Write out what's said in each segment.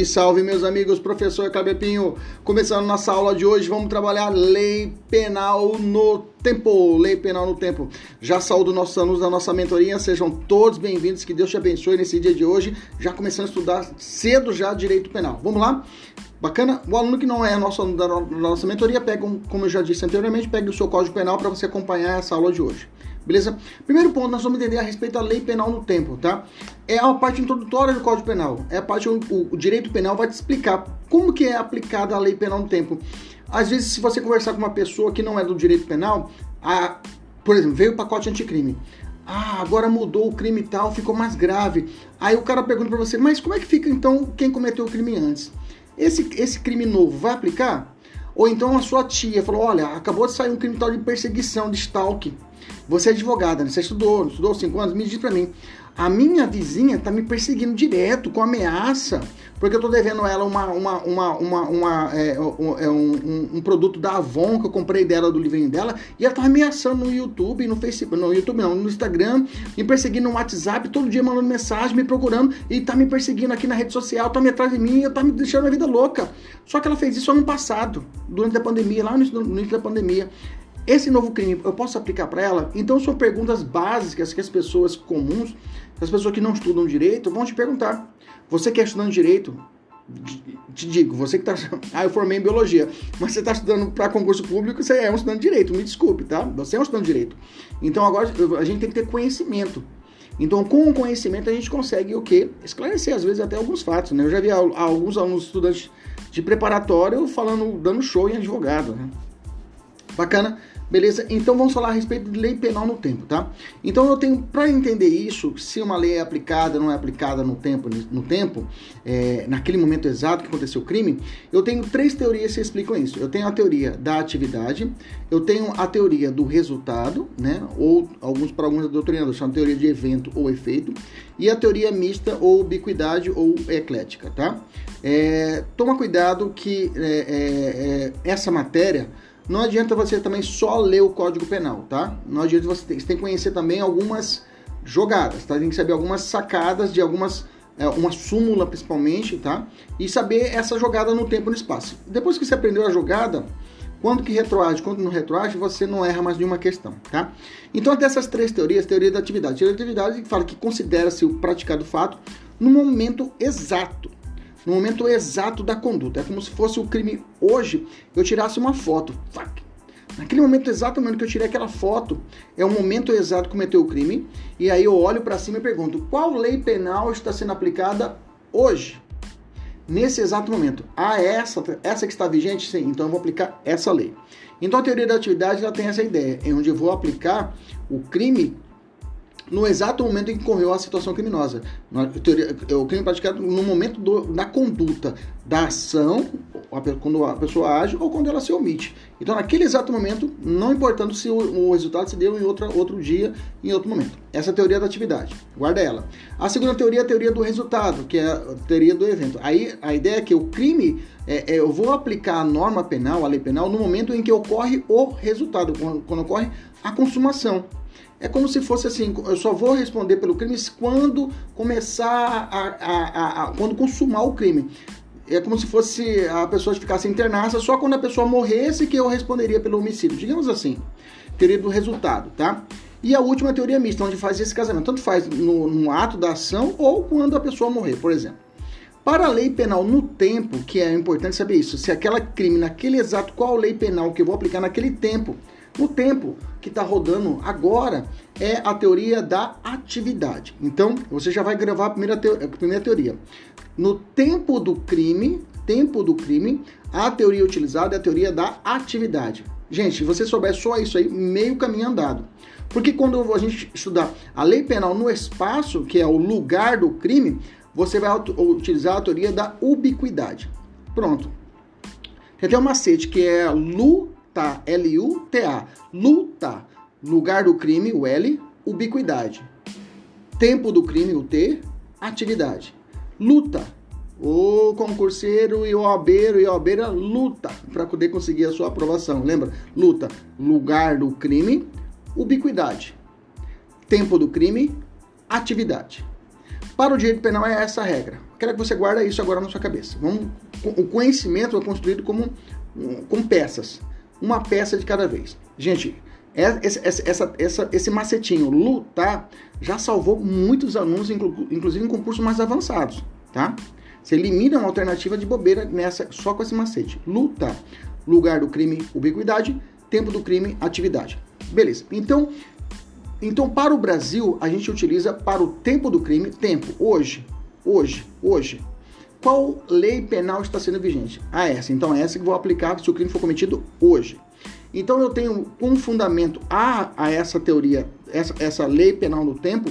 Salve, salve, meus amigos, professor Cabepinho. Começando nossa aula de hoje, vamos trabalhar lei penal no tempo. Lei penal no tempo. Já saúdo nossos alunos da nossa mentoria, sejam todos bem-vindos, que Deus te abençoe nesse dia de hoje. Já começando a estudar cedo já direito penal. Vamos lá? Bacana? O aluno que não é nosso aluno da nossa mentoria, pega, um, como eu já disse anteriormente, pega o seu código penal para você acompanhar essa aula de hoje. Beleza? Primeiro ponto, nós vamos entender a respeito da lei penal no tempo, tá? É a parte introdutória do Código Penal. É a parte onde o, direito penal vai te explicar como que é aplicada a lei penal no tempo. Às vezes, se você conversar com uma pessoa que não é do direito penal, a, por exemplo, veio o pacote anticrime. Ah, agora mudou o crime tal, ficou mais grave. Aí o cara pergunta para você, mas como é que fica então quem cometeu o crime antes? Esse, esse crime novo vai aplicar? Ou então a sua tia falou, olha, acabou de sair um crime tal de perseguição, de stalking. Você é advogada, né? Você estudou, estudou cinco anos, me diz para mim. A minha vizinha tá me perseguindo direto, com ameaça, porque eu tô devendo ela uma, uma, uma, uma, uma é, um, é um, um, produto da Avon que eu comprei dela, do livrinho dela, e ela tá ameaçando no YouTube, no Facebook, no YouTube não, no Instagram, me perseguindo no WhatsApp, todo dia mandando mensagem, me procurando, e tá me perseguindo aqui na rede social, tá me atrás de mim, tá me deixando a vida louca. Só que ela fez isso ano passado, durante a pandemia, lá no início da pandemia. Esse novo crime eu posso aplicar para ela? Então são perguntas básicas que as pessoas comuns, as pessoas que não estudam direito, vão te perguntar. Você quer estudando direito? Te digo, você que está. Ah, eu formei em biologia, mas você está estudando para concurso público, você é um estudante de direito, me desculpe, tá? Você é um estudante de direito. Então agora a gente tem que ter conhecimento. Então, com o conhecimento, a gente consegue o quê? Esclarecer, às vezes, até alguns fatos. Né? Eu já vi alguns alunos estudantes de preparatório falando, dando show em advogado. Né? Bacana? Beleza? Então vamos falar a respeito de lei penal no tempo, tá? Então eu tenho, para entender isso, se uma lei é aplicada ou não é aplicada no tempo, no tempo, é, naquele momento exato que aconteceu o crime, eu tenho três teorias que explicam isso. Eu tenho a teoria da atividade, eu tenho a teoria do resultado, né? Ou alguns para alguns doutrinadores chamam teoria de evento ou efeito, e a teoria mista ou ubiquidade ou eclética, tá? É, toma cuidado que é, é, é essa matéria não adianta você também só ler o Código Penal, tá? Não adianta você ter, você tem que conhecer também algumas jogadas, tá? Tem que saber algumas sacadas de algumas é, uma súmula principalmente, tá? E saber essa jogada no tempo e no espaço. Depois que você aprendeu a jogada, quando que retroage, quando não retroage, você não erra mais nenhuma questão, tá? Então, dessas três teorias, teoria da atividade. Teoria da atividade fala que considera-se o praticado fato no momento exato, no momento exato da conduta. É como se fosse o crime hoje, eu tirasse uma foto. Fuck. Naquele momento exato momento que eu tirei aquela foto, é o momento exato que cometeu o crime, e aí eu olho para cima e pergunto: qual lei penal está sendo aplicada hoje? Nesse exato momento. Ah, essa, essa que está vigente? Sim, então eu vou aplicar essa lei. Então a teoria da atividade ela tem essa ideia, é onde eu vou aplicar o crime no exato momento em que ocorreu a situação criminosa. O crime praticado no momento do, da conduta, da ação, quando a pessoa age ou quando ela se omite. Então, naquele exato momento, não importando se o, o resultado se deu em outra, outro dia, em outro momento. Essa é a teoria da atividade. Guarda ela. A segunda teoria é a teoria do resultado, que é a teoria do evento. Aí, a ideia é que o crime, é, é, eu vou aplicar a norma penal, a lei penal, no momento em que ocorre o resultado, quando, quando ocorre a consumação. É como se fosse assim, eu só vou responder pelo crime quando começar a, a, a, a quando consumar o crime. É como se fosse a pessoa ficasse internada, só quando a pessoa morresse que eu responderia pelo homicídio. Digamos assim, teoria do resultado, tá? E a última teoria mista, onde faz esse casamento. Tanto faz no, no ato da ação ou quando a pessoa morrer, por exemplo. Para a lei penal no tempo, que é importante saber isso, se aquela crime naquele exato, qual lei penal que eu vou aplicar naquele tempo, no tempo que está rodando agora é a teoria da atividade. Então, você já vai gravar a primeira, teoria, a primeira teoria. No tempo do crime, tempo do crime, a teoria utilizada é a teoria da atividade. Gente, se você souber só isso aí, meio caminho andado. Porque quando a gente estudar a lei penal no espaço, que é o lugar do crime, você vai utilizar a teoria da ubiquidade. Pronto. Tem até um macete que é LU Luta, L-U-T-A. Luta. Lugar do crime, o L. Ubiquidade. Tempo do crime, o T. Atividade. Luta. O concurseiro e o obeiro e obeira luta para poder conseguir a sua aprovação. Lembra? Luta. Lugar do crime, ubiquidade. Tempo do crime, atividade. Para o direito penal é essa a regra. Quero que você guarde isso agora na sua cabeça. Vamos, o conhecimento é construído como com peças, uma peça de cada vez. Gente, essa, essa, essa, esse macetinho, lutar, já salvou muitos alunos, inclusive em concursos mais avançados, tá? Você elimina uma alternativa de bobeira nessa só com esse macete. Luta, lugar do crime, ubiquidade, tempo do crime, atividade. Beleza. Então, então para o Brasil, a gente utiliza para o tempo do crime, tempo, hoje, hoje, hoje. Qual lei penal está sendo vigente? Ah, essa. Então, essa que vou aplicar se o crime for cometido hoje. Então eu tenho um fundamento a, a essa teoria, essa, essa lei penal do tempo,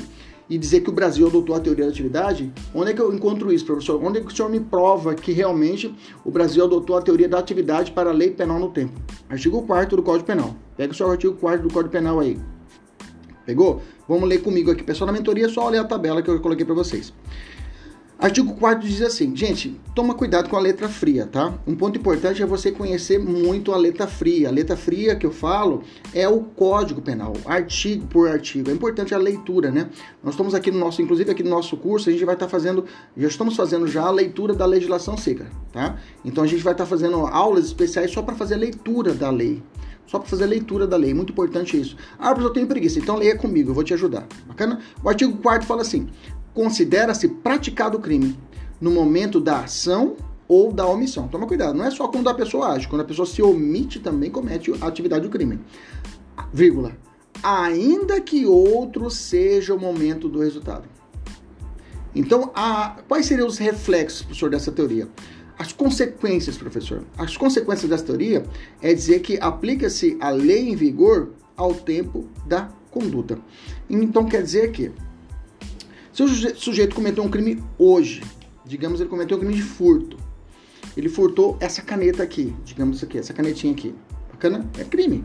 e dizer que o Brasil adotou a teoria da atividade, onde é que eu encontro isso, professor? Onde é que o senhor me prova que realmente o Brasil adotou a teoria da atividade para a lei penal no tempo? Artigo 4 do Código Penal. Pega o seu artigo 4 do Código Penal aí. Pegou? Vamos ler comigo aqui. Pessoal na mentoria, só olhar a tabela que eu coloquei para vocês. Artigo 4 diz assim, gente, toma cuidado com a letra fria, tá? Um ponto importante é você conhecer muito a letra fria. A letra fria que eu falo é o Código Penal, artigo por artigo. É importante a leitura, né? Nós estamos aqui no nosso, inclusive aqui no nosso curso, a gente vai estar fazendo, já estamos fazendo já a leitura da legislação seca, tá? Então a gente vai estar fazendo aulas especiais só para fazer a leitura da lei. Só para fazer a leitura da lei, muito importante isso. Ah, mas eu tenho preguiça, então leia comigo, eu vou te ajudar. Bacana? O artigo 4 fala assim: considera-se praticado o crime no momento da ação ou da omissão. Toma cuidado, não é só quando a pessoa age, quando a pessoa se omite também comete a atividade do crime. Vírgula. Ainda que outro seja o momento do resultado. Então, a, quais seriam os reflexos, professor, dessa teoria? As consequências, professor. As consequências dessa teoria é dizer que aplica-se a lei em vigor ao tempo da conduta. Então, quer dizer que se o sujeito cometeu um crime hoje, digamos ele cometeu um crime de furto, ele furtou essa caneta aqui, digamos isso aqui, essa canetinha aqui. Bacana? É crime.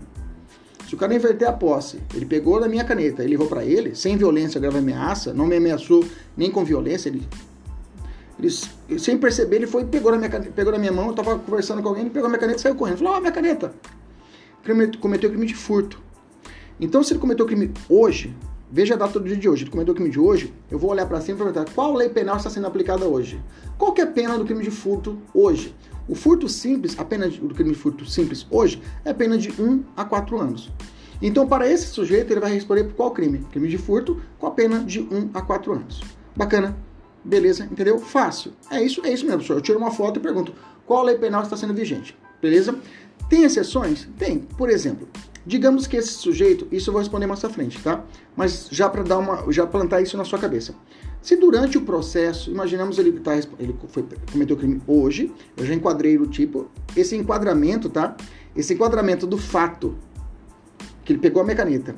Se o cara inverter a posse, ele pegou da minha caneta, ele levou para ele, sem violência, grave ameaça, não me ameaçou nem com violência, ele, ele sem perceber, ele foi e pegou na minha, pegou na minha mão, eu tava conversando com alguém, ele pegou a minha caneta e saiu correndo. Falou, ó, oh, minha caneta. Cometeu crime de furto. Então, se ele cometeu crime hoje, Veja a data do dia de hoje. Ele cometeu o crime de hoje. Eu vou olhar para cima e perguntar qual lei penal está sendo aplicada hoje. Qual é a pena do crime de furto hoje? O furto simples, a pena do crime de furto simples hoje é pena de 1 a 4 anos. Então, para esse sujeito, ele vai responder por qual crime? Crime de furto com a pena de 1 a 4 anos. Bacana? Beleza? Entendeu? Fácil. É isso, é isso mesmo, professor. Eu tiro uma foto e pergunto qual lei penal está sendo vigente. Beleza? Tem exceções? Tem. Por exemplo, Digamos que esse sujeito, isso eu vou responder mais à frente, tá? Mas já para dar uma, já plantar isso na sua cabeça. Se durante o processo, imaginamos ele tá, ele foi cometeu crime hoje, eu já enquadrei o tipo, esse enquadramento, tá? Esse enquadramento do fato que ele pegou a minha caneta.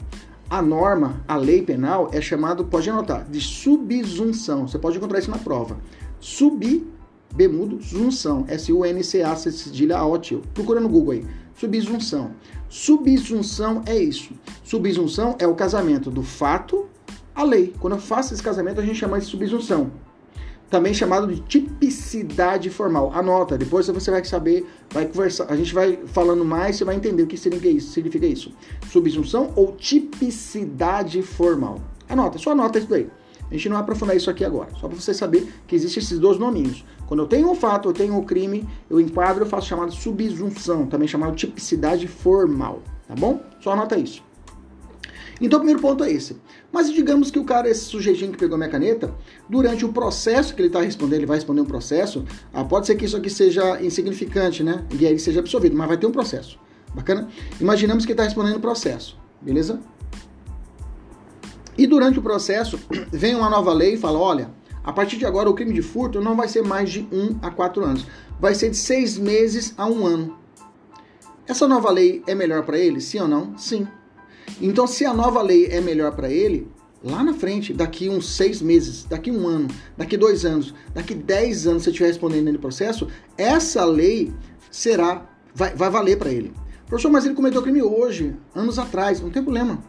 A norma, a lei penal é chamado, pode anotar, de subsunção. Você pode encontrar isso na prova. Sub bemudo junção, S U N C A cedilha T. Procura no Google aí. Subsunção. Subsunção é isso. Subsunção é o casamento do fato à lei. Quando eu faço esse casamento, a gente chama de subsunção. Também chamado de tipicidade formal. Anota, depois você vai saber, vai conversar, a gente vai falando mais, você vai entender o que significa isso. Significa isso. Subsunção ou tipicidade formal. Anota, só anota isso daí. A gente não vai aprofundar isso aqui agora, só para você saber que existem esses dois nominhos. Quando eu tenho um fato, eu tenho um crime, eu enquadro, eu faço chamado subsunção, também chamado tipicidade formal, tá bom? Só anota isso. Então, o primeiro ponto é esse. Mas digamos que o cara, esse sujeitinho que pegou minha caneta, durante o processo que ele está respondendo, ele vai responder um processo, ah, pode ser que isso aqui seja insignificante, né? E aí ele seja absorvido, mas vai ter um processo. Bacana? Imaginamos que ele está respondendo o processo, beleza? E durante o processo, vem uma nova lei e fala: olha, a partir de agora o crime de furto não vai ser mais de 1 a 4 anos, vai ser de 6 meses a 1 ano. Essa nova lei é melhor para ele? Sim ou não? Sim. Então, se a nova lei é melhor para ele, lá na frente, daqui uns seis meses, daqui um ano, daqui dois anos, daqui dez anos, se estiver respondendo no processo, essa lei será, vai, vai valer para ele. Professor, mas ele cometeu crime hoje, anos atrás, não tem problema.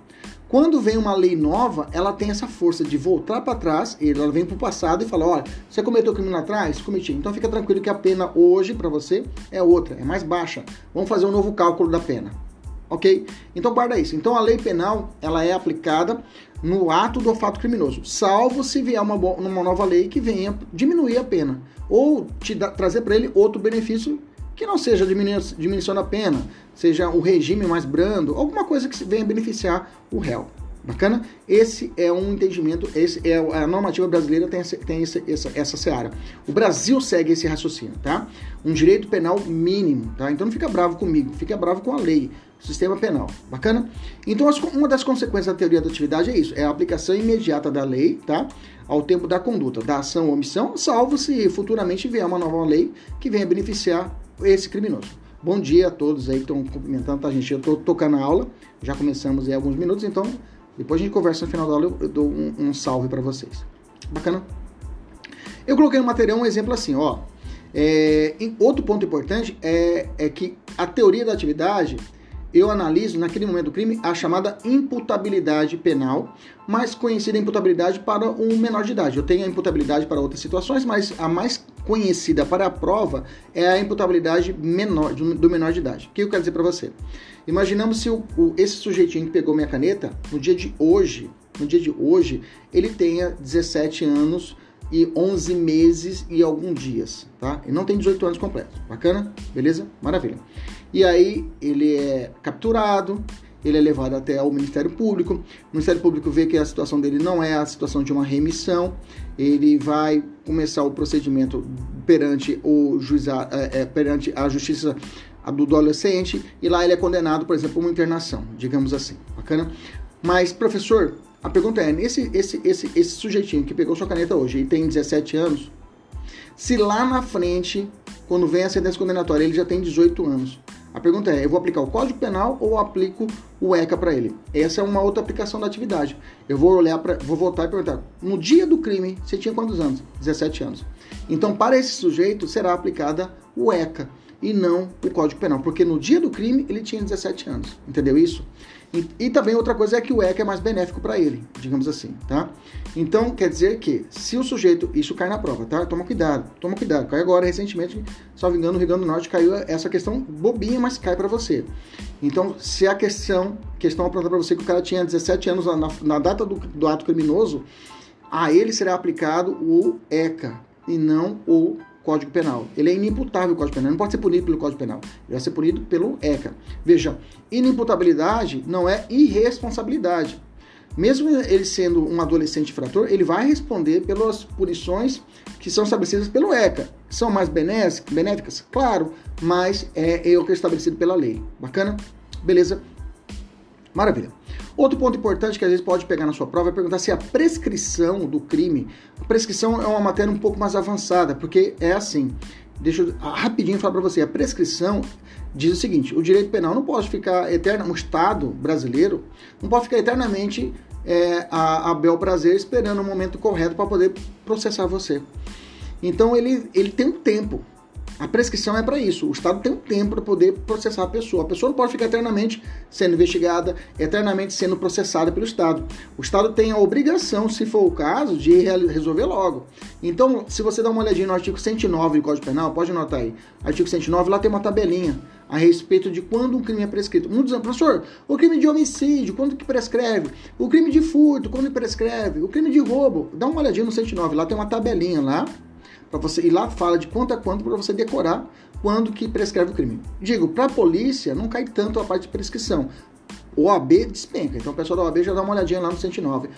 Quando vem uma lei nova, ela tem essa força de voltar para trás, ela vem para o passado e fala: olha, você cometeu crime lá atrás? Cometi. Então fica tranquilo que a pena hoje para você é outra, é mais baixa. Vamos fazer um novo cálculo da pena. ok? Então guarda isso. Então a lei penal ela é aplicada no ato do fato criminoso, salvo se vier uma, uma nova lei que venha diminuir a pena ou te da, trazer para ele outro benefício que não seja diminuição da pena, seja o regime mais brando, alguma coisa que venha beneficiar o réu. Bacana? Esse é um entendimento, esse é a normativa brasileira tem, essa, tem essa, essa, essa seara. O Brasil segue esse raciocínio, tá? Um direito penal mínimo, tá? Então não fica bravo comigo, fica bravo com a lei, sistema penal. Bacana? Então uma das consequências da teoria da atividade é isso, é a aplicação imediata da lei, tá? Ao tempo da conduta, da ação ou omissão, salvo se futuramente vier uma nova lei que venha beneficiar esse criminoso. Bom dia a todos aí que estão cumprimentando, tá, gente? Eu tô tocando a aula, já começamos aí alguns minutos, então depois a gente conversa no final da aula, eu dou um, um salve para vocês. Bacana? Eu coloquei no material um exemplo assim, ó. É, outro ponto importante é, é que a teoria da atividade eu analiso naquele momento do crime a chamada imputabilidade penal, mais conhecida imputabilidade para um menor de idade. Eu tenho a imputabilidade para outras situações, mas a mais conhecida para a prova é a imputabilidade menor, do menor de idade. O que eu quero dizer para você? Imaginamos se o, o, esse sujeitinho que pegou minha caneta, no dia de hoje, no dia de hoje, ele tenha 17 anos e 11 meses e alguns dias, tá? Ele não tem 18 anos completos. Bacana? Beleza? Maravilha. E aí ele é capturado, ele é levado até o Ministério Público. O Ministério Público vê que a situação dele não é a situação de uma remissão. Ele vai começar o procedimento perante o juizado, é, é, perante a justiça do adolescente e lá ele é condenado, por exemplo, a uma internação, digamos assim. Bacana? Mas, professor, a pergunta é: esse, esse, esse, esse sujeitinho que pegou sua caneta hoje e tem 17 anos, se lá na frente, quando vem a sentença condenatória, ele já tem 18 anos, a pergunta é: eu vou aplicar o Código Penal ou aplico o ECA para ele? Essa é uma outra aplicação da atividade. Eu vou olhar para, vou voltar e perguntar: no dia do crime, você tinha quantos anos? 17 anos. Então, para esse sujeito será aplicada o ECA e não o Código Penal, porque no dia do crime ele tinha 17 anos. Entendeu isso? E, e também outra coisa é que o ECA é mais benéfico para ele, digamos assim, tá? Então, quer dizer que se o sujeito, isso cai na prova, tá? Toma cuidado, toma cuidado. Cai agora, recentemente, salvo engano, no Rio Grande do Norte caiu essa questão bobinha, mas cai para você. Então, se a questão, questão apontada para você que o cara tinha 17 anos na, na data do, do ato criminoso, a ele será aplicado o ECA e não o Código Penal. Ele é inimputável Código Penal, não pode ser punido pelo Código Penal. Ele vai ser punido pelo ECA. Veja, inimputabilidade não é irresponsabilidade. Mesmo ele sendo um adolescente infrator, ele vai responder pelas punições que são estabelecidas pelo ECA. São mais benéficas? Claro, mas é, é o que é estabelecido pela lei. Bacana? Beleza? Maravilha. Outro ponto importante que às vezes pode pegar na sua prova é perguntar se a prescrição do crime. A prescrição é uma matéria um pouco mais avançada, porque é assim. Deixa eu rapidinho falar para você. A prescrição diz o seguinte: o direito penal não pode ficar eterno, o Estado brasileiro não pode ficar eternamente é, a, a bel prazer esperando o momento correto para poder processar você. Então ele, ele tem um tempo. A prescrição é para isso. O Estado tem um tempo para poder processar a pessoa. A pessoa não pode ficar eternamente sendo investigada, eternamente sendo processada pelo Estado. O Estado tem a obrigação, se for o caso, de resolver logo. Então, se você dá uma olhadinha no artigo 109 do Código Penal, pode anotar aí. Artigo 109, lá tem uma tabelinha a respeito de quando um crime é prescrito. Um dizendo, professor, o crime de homicídio, quando que prescreve? O crime de furto, quando prescreve? O crime de roubo? Dá uma olhadinha no 109, lá tem uma tabelinha lá para você ir lá fala de quanto a quanto para você decorar quando que prescreve o crime. Digo, para a polícia não cai tanto a parte de prescrição. O OAB despenca. Então o pessoal da OAB já dá uma olhadinha lá no 109.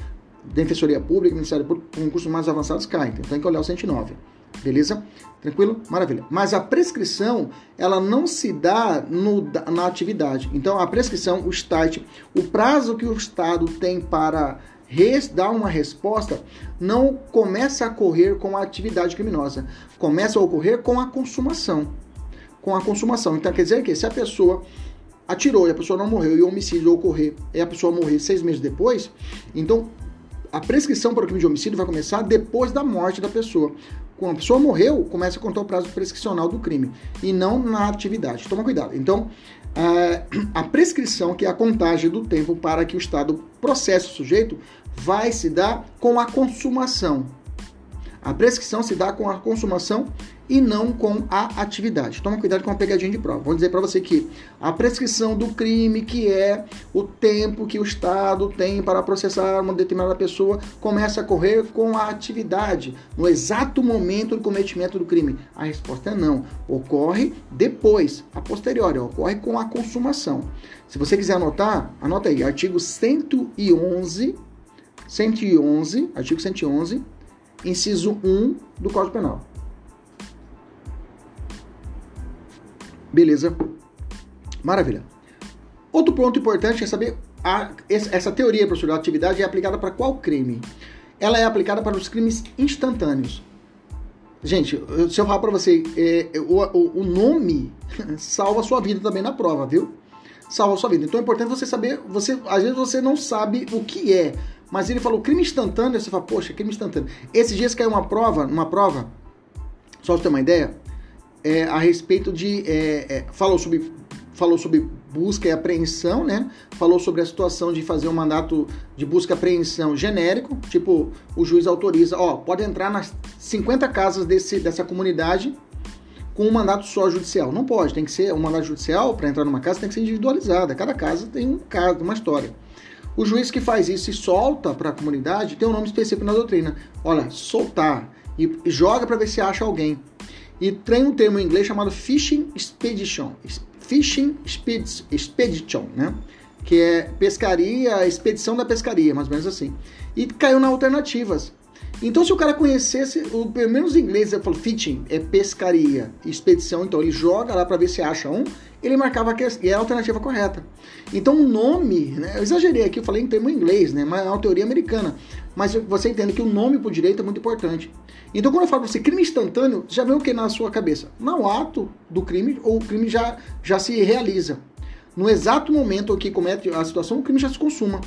Defensoria Pública, Ministério Público, com cursos mais avançados cai. Então tem que olhar o 109. Beleza? Tranquilo? Maravilha. Mas a prescrição, ela não se dá no, na atividade. Então, a prescrição, o start, o prazo que o Estado tem para dar uma resposta não começa a ocorrer com a atividade criminosa, começa a ocorrer com a consumação. Com a consumação. Então quer dizer que se a pessoa atirou e a pessoa não morreu e o homicídio ocorrer e a pessoa morrer seis meses depois, então a prescrição para o crime de homicídio vai começar depois da morte da pessoa. Quando a pessoa morreu, começa a contar o prazo prescricional do crime e não na atividade. Toma cuidado. Então, a prescrição, que é a contagem do tempo para que o Estado processe o sujeito, vai se dar com a consumação. A prescrição se dá com a consumação e não com a atividade. Toma cuidado com a pegadinha de prova. Vou dizer para você que a prescrição do crime, que é o tempo que o Estado tem para processar uma determinada pessoa, começa a correr com a atividade, no exato momento do cometimento do crime. A resposta é não. Ocorre depois, a posteriori, ocorre com a consumação. Se você quiser anotar, anota aí, artigo 111, 111, artigo 111 inciso 1 do Código Penal. Beleza? Maravilha. Outro ponto importante é saber a, essa teoria, professor, da atividade é aplicada para qual crime? Ela é aplicada para os crimes instantâneos. Gente, se eu falar para você, é, o, o, o, nome salva a sua vida também na prova, viu? Salva a sua vida. Então é importante você saber, você às vezes você não sabe o que é, mas ele falou crime instantâneo, você fala, poxa, crime instantâneo. Esses dias caiu uma prova, uma prova, só pra ter uma ideia, é, a respeito de. É, é, falou, sobre, falou sobre busca e apreensão, né? Falou sobre a situação de fazer um mandato de busca e apreensão genérico, tipo, o juiz autoriza, ó, pode entrar nas 50 casas desse, dessa comunidade com um mandato só judicial. Não pode, tem que ser um mandato judicial para entrar numa casa tem que ser individualizada. Cada casa tem um caso, uma história. O juiz que faz isso e solta para a comunidade tem um nome específico na doutrina. Olha, soltar e joga para ver se acha alguém. E tem um termo em inglês chamado fishing expedition. Fishing expedition, né? Que é pescaria, expedição da pescaria, mais ou menos assim. E caiu na alternativas. Então, se o cara conhecesse, o, pelo menos em inglês, ele falou fishing, é pescaria, expedição, então ele joga lá para ver se acha um ele marcava que é a alternativa correta. Então o nome, né, eu exagerei aqui, eu falei em termo inglês, né, mas é uma teoria americana. Mas você entende que o nome por direito é muito importante. Então quando eu falo para você crime instantâneo, já vem o que na sua cabeça? Não o ato do crime, ou o crime já, já se realiza. No exato momento que comete a situação, o crime já se consuma.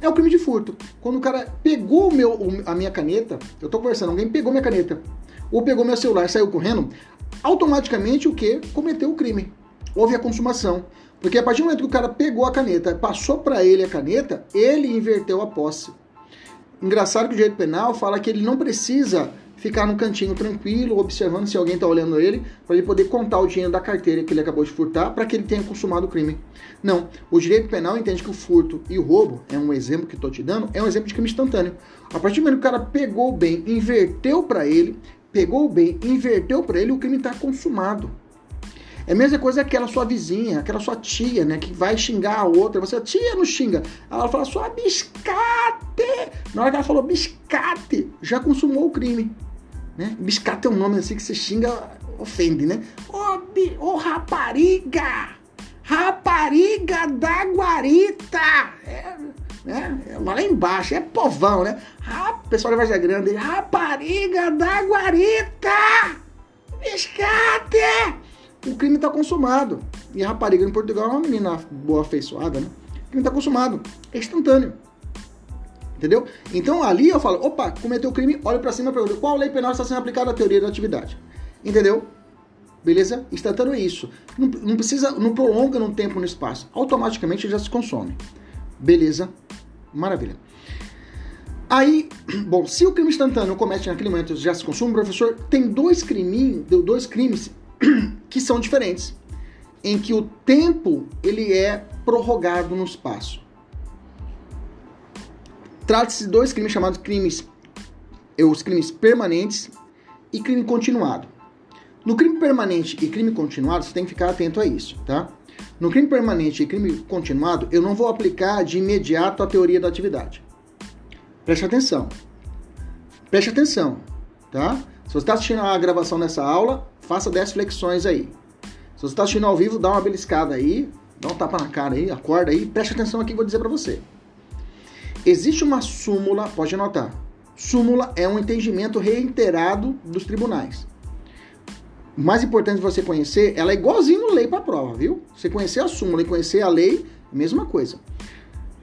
É o crime de furto. Quando o cara pegou meu, a minha caneta, eu tô conversando, alguém pegou minha caneta, ou pegou meu celular saiu correndo, automaticamente o que? Cometeu o crime houve a consumação. Porque a partir do momento que o cara pegou a caneta, passou para ele a caneta, ele inverteu a posse. Engraçado que o direito penal fala que ele não precisa ficar no cantinho tranquilo, observando se alguém está olhando ele, para ele poder contar o dinheiro da carteira que ele acabou de furtar, para que ele tenha consumado o crime. Não, o direito penal entende que o furto e o roubo, é um exemplo que estou te dando, é um exemplo de crime instantâneo. A partir do momento que o cara pegou o bem, inverteu para ele, pegou o bem, inverteu para ele, o crime está consumado. É a mesma coisa aquela sua vizinha, aquela sua tia, né? Que vai xingar a outra. Você, tia, não xinga. Ela fala, sua biscate. Na hora que ela falou biscate, já consumou o crime. Né? Biscate é um nome assim que você xinga, ofende, né? Ô, oh, oh, rapariga! Rapariga da guarita! É, né? É lá embaixo, é povão, né? Ah, pessoal da Vargem Grande, rapariga da guarita! Biscate! O crime está consumado. E a rapariga em Portugal é uma menina boa afeiçoada, né? O crime está consumado. É instantâneo. Entendeu? Então ali eu falo, opa, cometeu crime, olha para cima e pergunta, qual lei penal está sendo aplicada à teoria da atividade? Entendeu? Beleza? Instantâneo é isso. Não, não precisa, não prolonga no tempo no espaço. Automaticamente já se consome. Beleza? Maravilha. Aí, bom, se o crime instantâneo comete naquele momento já se consome, professor, tem dois crimes, dois crimes que são diferentes, em que o tempo ele é prorrogado no espaço. Trata-se de dois crimes chamados crimes, os crimes permanentes e crime continuado. No crime permanente e crime continuado, você tem que ficar atento a isso, tá? No crime permanente e crime continuado, eu não vou aplicar de imediato a teoria da atividade. Preste atenção. Preste atenção, tá? Se você está assistindo a gravação dessa aula, faça 10 flexões aí. Se você está assistindo ao vivo, dá uma beliscada aí, dá um tapa na cara aí, acorda aí, preste atenção aqui que eu vou dizer para você. Existe uma súmula, pode anotar. Súmula é um entendimento reiterado dos tribunais. O mais importante você conhecer, ela é igualzinho lei para prova, viu? Você conhecer a súmula e conhecer a lei, mesma coisa.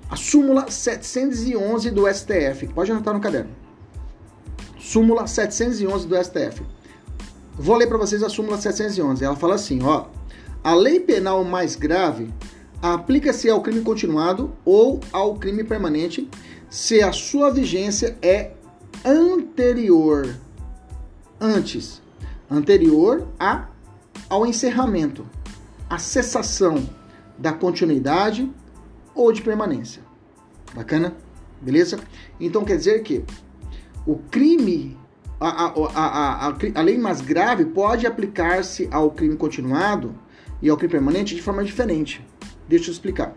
A súmula 711 do STF, pode anotar no caderno. Súmula 711 do STF. Vou ler para vocês a súmula 711. Ela fala assim, ó: A lei penal mais grave aplica-se ao crime continuado ou ao crime permanente se a sua vigência é anterior antes, anterior a, ao encerramento, a cessação da continuidade ou de permanência. Bacana? Beleza? Então quer dizer que o crime, a, a, a, a, lei mais grave pode aplicar-se ao crime continuado e ao crime permanente de forma diferente. Deixa eu explicar.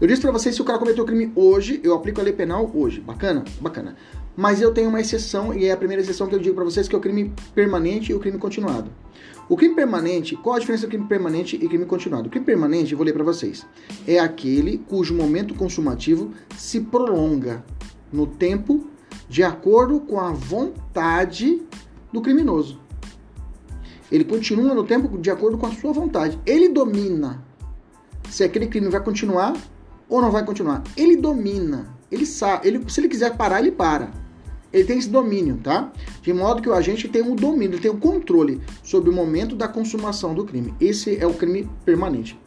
Eu disse para vocês se o cara cometeu crime hoje, eu aplico a lei penal hoje. Bacana? Bacana. Mas eu tenho uma exceção e é a primeira exceção que eu digo para vocês que é o crime permanente e o crime continuado. O crime permanente, qual a diferença do crime permanente e crime continuado? O crime permanente, eu vou ler para vocês, é aquele cujo momento consumativo se prolonga no tempo de acordo com a vontade do criminoso. Ele continua no tempo de acordo com a sua vontade. Ele domina se aquele crime vai continuar ou não vai continuar. Ele domina, ele sabe, ele, se ele quiser parar, ele para. Ele tem esse domínio, tá? De modo que o agente tem o um domínio, tem o um controle sobre o momento da consumação do crime. Esse é o crime permanente.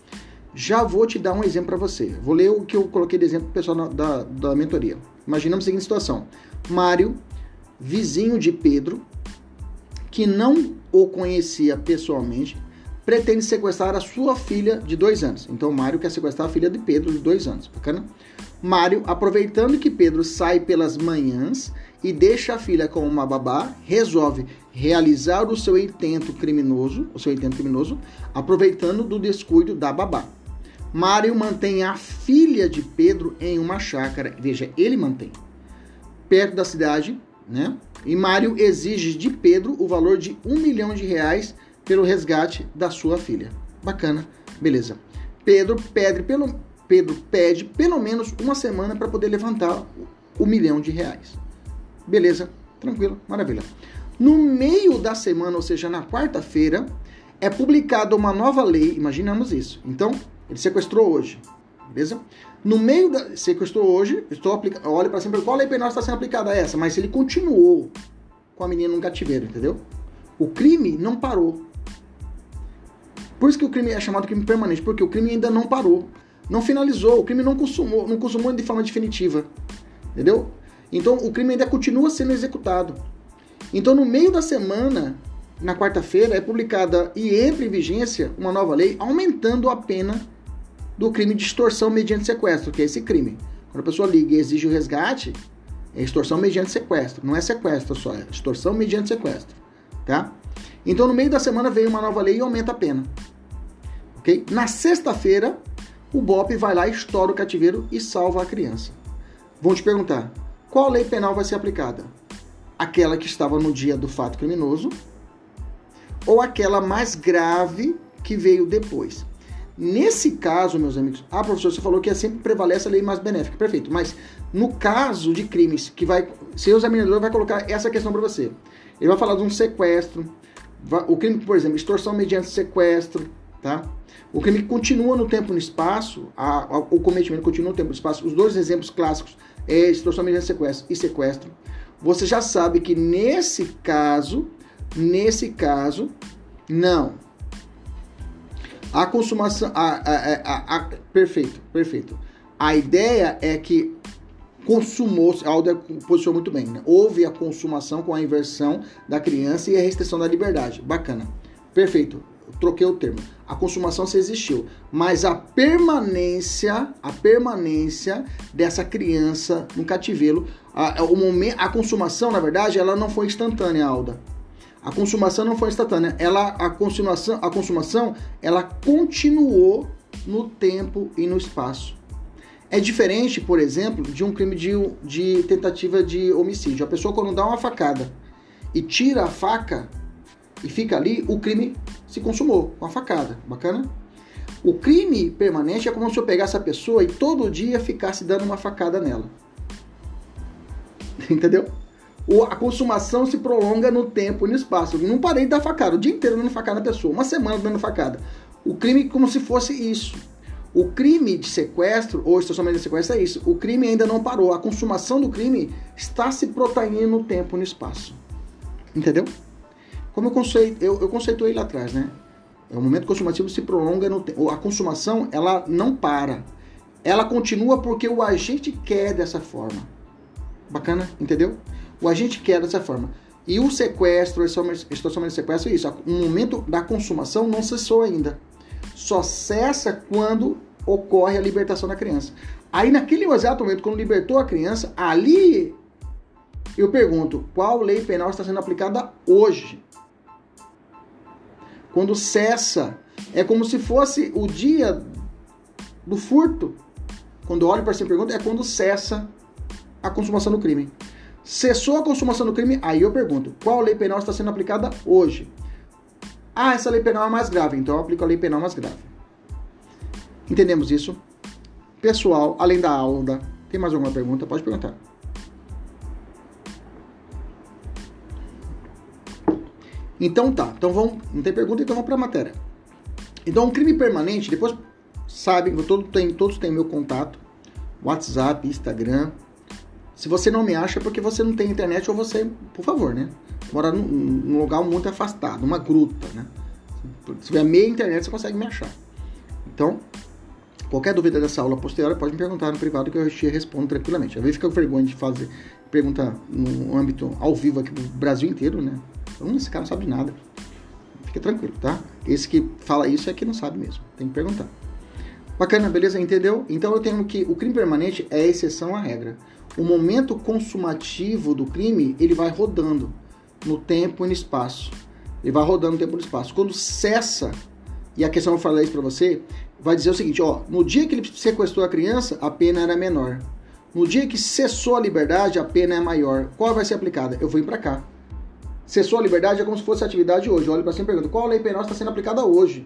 Já vou te dar um exemplo para você. Vou ler o que eu coloquei de exemplo pro pessoal da, da mentoria. Imaginamos a seguinte situação: Mário, vizinho de Pedro, que não o conhecia pessoalmente, pretende sequestrar a sua filha de dois anos. Então, Mário quer sequestrar a filha de Pedro de dois anos. Bacana? Mário, aproveitando que Pedro sai pelas manhãs e deixa a filha com uma babá, resolve realizar o seu intento criminoso, o seu intento criminoso, aproveitando do descuido da babá. Mário mantém a filha de Pedro em uma chácara, veja, ele mantém, perto da cidade, né? E Mário exige de Pedro o valor de um milhão de reais pelo resgate da sua filha. Bacana, beleza. Pedro pede pelo, Pedro pede pelo menos uma semana para poder levantar o milhão de reais. Beleza, tranquilo, maravilha. No meio da semana, ou seja, na quarta-feira, é publicada uma nova lei. Imaginamos isso. Então, ele sequestrou hoje, beleza? No meio da sequestrou hoje, estou aplicando. Olha para sempre qual lei penal está sendo aplicada essa, mas ele continuou com a menina no cativeiro, entendeu? O crime não parou. Por isso que o crime é chamado crime permanente, porque o crime ainda não parou, não finalizou, o crime não consumou, não consumou de forma definitiva. Entendeu? Então o crime ainda continua sendo executado. Então no meio da semana, na quarta-feira, é publicada e entra em vigência uma nova lei aumentando a pena do crime de extorsão mediante sequestro, que é esse crime. Quando a pessoa liga e exige o resgate, é extorsão mediante sequestro. Não é sequestro só, é extorsão mediante sequestro. Tá? Então, no meio da semana veio uma nova lei e aumenta a pena. Ok? Na sexta-feira, o BOP vai lá, estoura o cativeiro e salva a criança. Vão te perguntar: qual lei penal vai ser aplicada? Aquela que estava no dia do fato criminoso ou aquela mais grave que veio depois? Nesse caso, meus amigos, ah, professor, você falou que é sempre prevalece a lei mais benéfica. Perfeito. Mas no caso de crimes que vai. Seu examinador vai colocar essa questão para você. Ele vai falar de um sequestro, o crime, por exemplo, extorsão mediante sequestro, tá? O crime continua no tempo e no espaço, a, a, o cometimento continua no tempo e no espaço. Os dois exemplos clássicos é extorsão mediante sequestro e sequestro. Você já sabe que nesse caso, nesse caso, não. A consumação, a, a, a, perfeito, perfeito. A ideia é que consumou, a Alda posicionou muito bem, né? houve a consumação com a inversão da criança e a restrição da liberdade. Bacana. Perfeito. troquei o termo. A consumação se existiu, mas a permanência, a permanência dessa criança no cativeiro, a, o momento, a consumação, na verdade, ela não foi instantânea, Alda. A consumação não foi instantânea. Ela, a consumação, a consumação, ela continuou no tempo e no espaço. É diferente, por exemplo, de um crime de, de tentativa de homicídio. A pessoa, quando dá uma facada e tira a faca e fica ali, o crime se consumou com a facada. Bacana? O crime permanente é como se eu pegasse a pessoa e todo dia ficasse dando uma facada nela. Entendeu? A consumação se prolonga no tempo e no espaço. Eu não parei de dar facada, o dia inteiro dando facada na pessoa, uma semana dando facada. O crime como se fosse isso. O crime de sequestro ou estacionamento de sequestro é isso. O crime ainda não parou. A consumação do crime está se protaindo no tempo e no espaço. Entendeu? Como eu, conceito, eu, eu conceituei lá atrás, né? É o momento consumativo se prolonga no tempo. A consumação, ela não para. Ela continua porque o agente quer dessa forma. Bacana? Entendeu? O agente quer dessa forma. E o sequestro, extorsão de sequestro é isso. O momento da consumação não cessou ainda. Só cessa quando ocorre a libertação da criança. Aí naquele exato momento, quando libertou a criança, ali eu pergunto, qual lei penal está sendo aplicada hoje? Quando cessa, é como se fosse o dia do furto. Quando olho para essa pergunta, é quando cessa a consumação do crime. Cessou a consumação do crime, aí eu pergunto, qual lei penal está sendo aplicada hoje? Ah, essa lei penal é mais grave, então eu aplico a lei penal mais grave. Entendemos isso? Pessoal, além da aula, tem mais alguma pergunta? Pode perguntar. Então tá, então vamos, não tem pergunta, então vamos para a matéria. Então, um crime permanente, depois sabem, todos têm, todos têm meu contato, WhatsApp, Instagram. Se você não me acha é porque você não tem internet ou você, por favor, né? Mora num, num lugar muito afastado, uma gruta, né? Se tiver meia internet, você consegue me achar. Então, qualquer dúvida dessa aula posterior, pode me perguntar no privado que eu te respondo tranquilamente. Às vezes fica com vergonha de fazer pergunta no âmbito ao vivo aqui do Brasil inteiro, né? Então, esse cara não sabe nada. Fica tranquilo, tá? Esse que fala isso é que não sabe mesmo. Tem que perguntar. Bacana, beleza? Entendeu? Então eu tenho que o crime permanente é exceção à regra. O momento consumativo do crime, ele vai rodando no tempo e no espaço. Ele vai rodando no tempo e no espaço. Quando cessa, e a questão eu falei isso para você, vai dizer o seguinte, ó, no dia que ele sequestrou a criança, a pena era menor. No dia que cessou a liberdade, a pena é maior. Qual vai ser aplicada? Eu ir para cá. Cessou a liberdade é como se fosse a atividade hoje. Olha para cima e pergunta: qual lei penal está sendo aplicada hoje?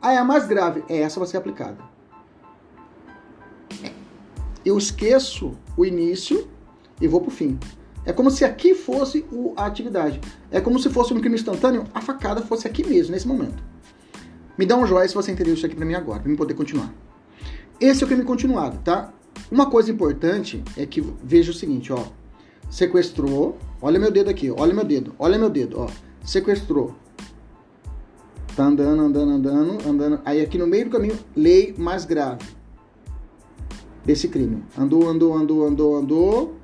Ah, é a mais grave. É essa vai ser aplicada. Eu esqueço o início e vou para o fim. É como se aqui fosse a atividade. É como se fosse um crime instantâneo, a facada fosse aqui mesmo, nesse momento. Me dá um joinha se você entendeu isso aqui para mim agora, para mim poder continuar. Esse é o crime continuado, tá? Uma coisa importante é que veja o seguinte, ó. Sequestrou, Olha meu dedo aqui, olha meu dedo, olha meu dedo, ó. Sequestrou. Tá andando, andando, andando, andando. Aí aqui no meio do caminho, lei mais grave desse crime. Andou, andou, andou, andou, andou.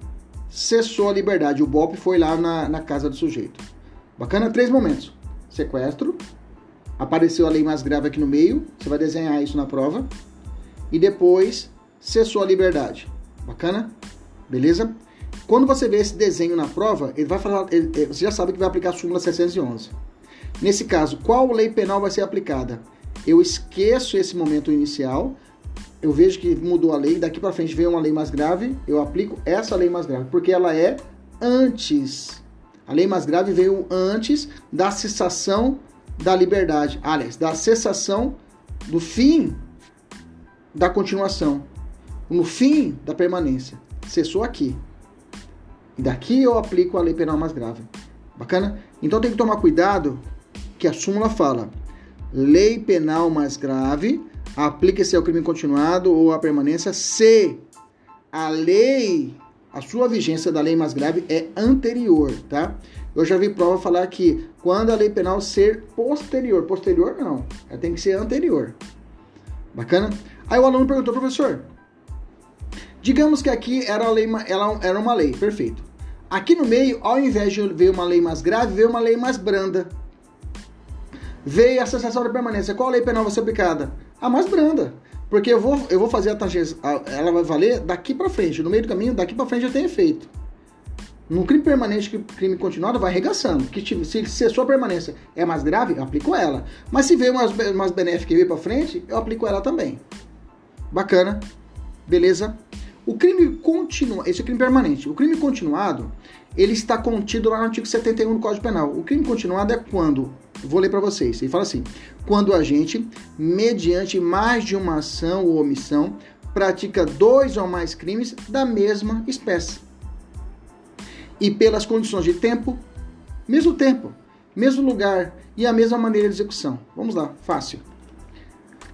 Cessou a liberdade. O BOP foi lá na, na casa do sujeito. Bacana? Três momentos. Sequestro. Apareceu a lei mais grave aqui no meio. Você vai desenhar isso na prova. E depois, cessou a liberdade. Bacana? Beleza? Quando você vê esse desenho na prova, ele vai falar, ele, você já sabe que vai aplicar a súmula 711. Nesse caso, qual lei penal vai ser aplicada? Eu esqueço esse momento inicial, eu vejo que mudou a lei, daqui para frente vem uma lei mais grave, eu aplico essa lei mais grave, porque ela é antes. A lei mais grave veio antes da cessação da liberdade, aliás, da cessação do fim da continuação, no fim da permanência. Cessou aqui. E daqui eu aplico a lei penal mais grave. Bacana? Então tem que tomar cuidado que a súmula fala: lei penal mais grave aplica-se ao crime continuado ou à permanência se a lei, a sua vigência da lei mais grave é anterior, tá? Eu já vi prova falar que quando a lei penal ser posterior, posterior não, ela tem que ser anterior. Bacana? Aí o aluno perguntou, professor, digamos que aqui era, lei, ela era uma lei, perfeito. Aqui no meio, ao invés de ver uma lei mais grave, veio uma lei mais branda. Veio a sensação de permanência. Qual lei penal vai ser aplicada? A mais branda. Porque eu vou, eu vou fazer a tangência, ela vai valer daqui para frente. No meio do caminho, daqui para frente já tem efeito. No crime permanente, crime continuado, vai arregaçando. Que se, se a sua permanência é mais grave, eu aplico ela. Mas se veio mais, mais benéfica e veio para frente, eu aplico ela também. Bacana. Beleza? O crime continuado, esse é o crime permanente. O crime continuado, ele está contido lá no artigo 71 do Código Penal. O crime continuado é quando, vou ler para vocês, ele fala assim: quando a gente, mediante mais de uma ação ou omissão, pratica dois ou mais crimes da mesma espécie. E pelas condições de tempo, mesmo tempo, mesmo lugar e a mesma maneira de execução. Vamos lá, fácil.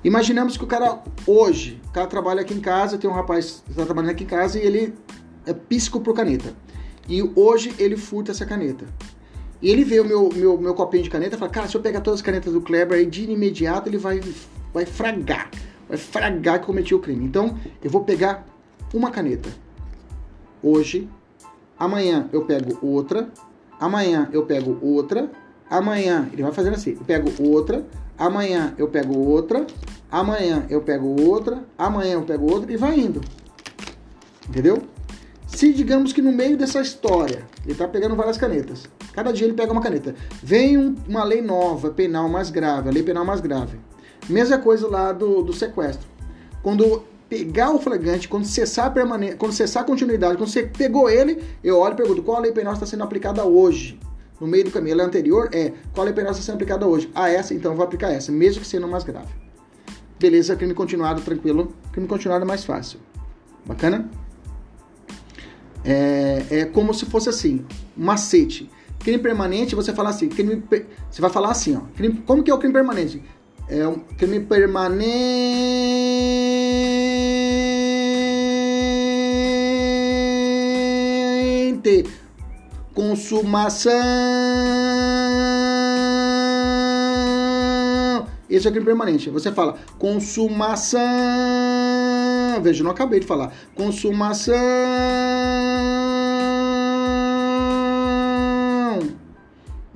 Imaginamos que o cara hoje, o cara trabalha aqui em casa, tem um rapaz que está trabalhando aqui em casa e ele é pisco por caneta. E hoje ele furta essa caneta. E ele vê o meu, meu, meu copinho de caneta e fala, cara, se eu pegar todas as canetas do Kleber aí de imediato, ele vai, vai fragar. Vai fragar que cometi o crime. Então, eu vou pegar uma caneta. Hoje, amanhã eu pego outra, Amanhã eu pego outra. Amanhã ele vai fazendo assim. Eu pego outra. Amanhã eu pego outra. Amanhã eu pego outra. Amanhã eu pego outra e vai indo. Entendeu? Se digamos que no meio dessa história ele está pegando várias canetas, cada dia ele pega uma caneta, vem um, uma lei nova, penal mais grave, a lei penal mais grave. Mesma coisa lá do, do sequestro. Quando pegar o flagrante, quando cessar a permanência, quando cessar a continuidade, quando você pegou ele, eu olho e pergunto qual a lei penal está sendo aplicada hoje. No meio do caminho, ela anterior é qual a lei penal está sendo aplicada hoje. Ah, essa, então vou aplicar essa, mesmo que sendo mais grave. Beleza, crime continuado, tranquilo. Crime continuado é mais fácil. Bacana? É, é como se fosse assim, macete. Crime permanente, você fala assim, crime, você vai falar assim, ó. Crime, como que é o crime permanente? É um crime permanente, consumação. Esse é o crime permanente. Você fala consumação. Veja, não acabei de falar. Consumação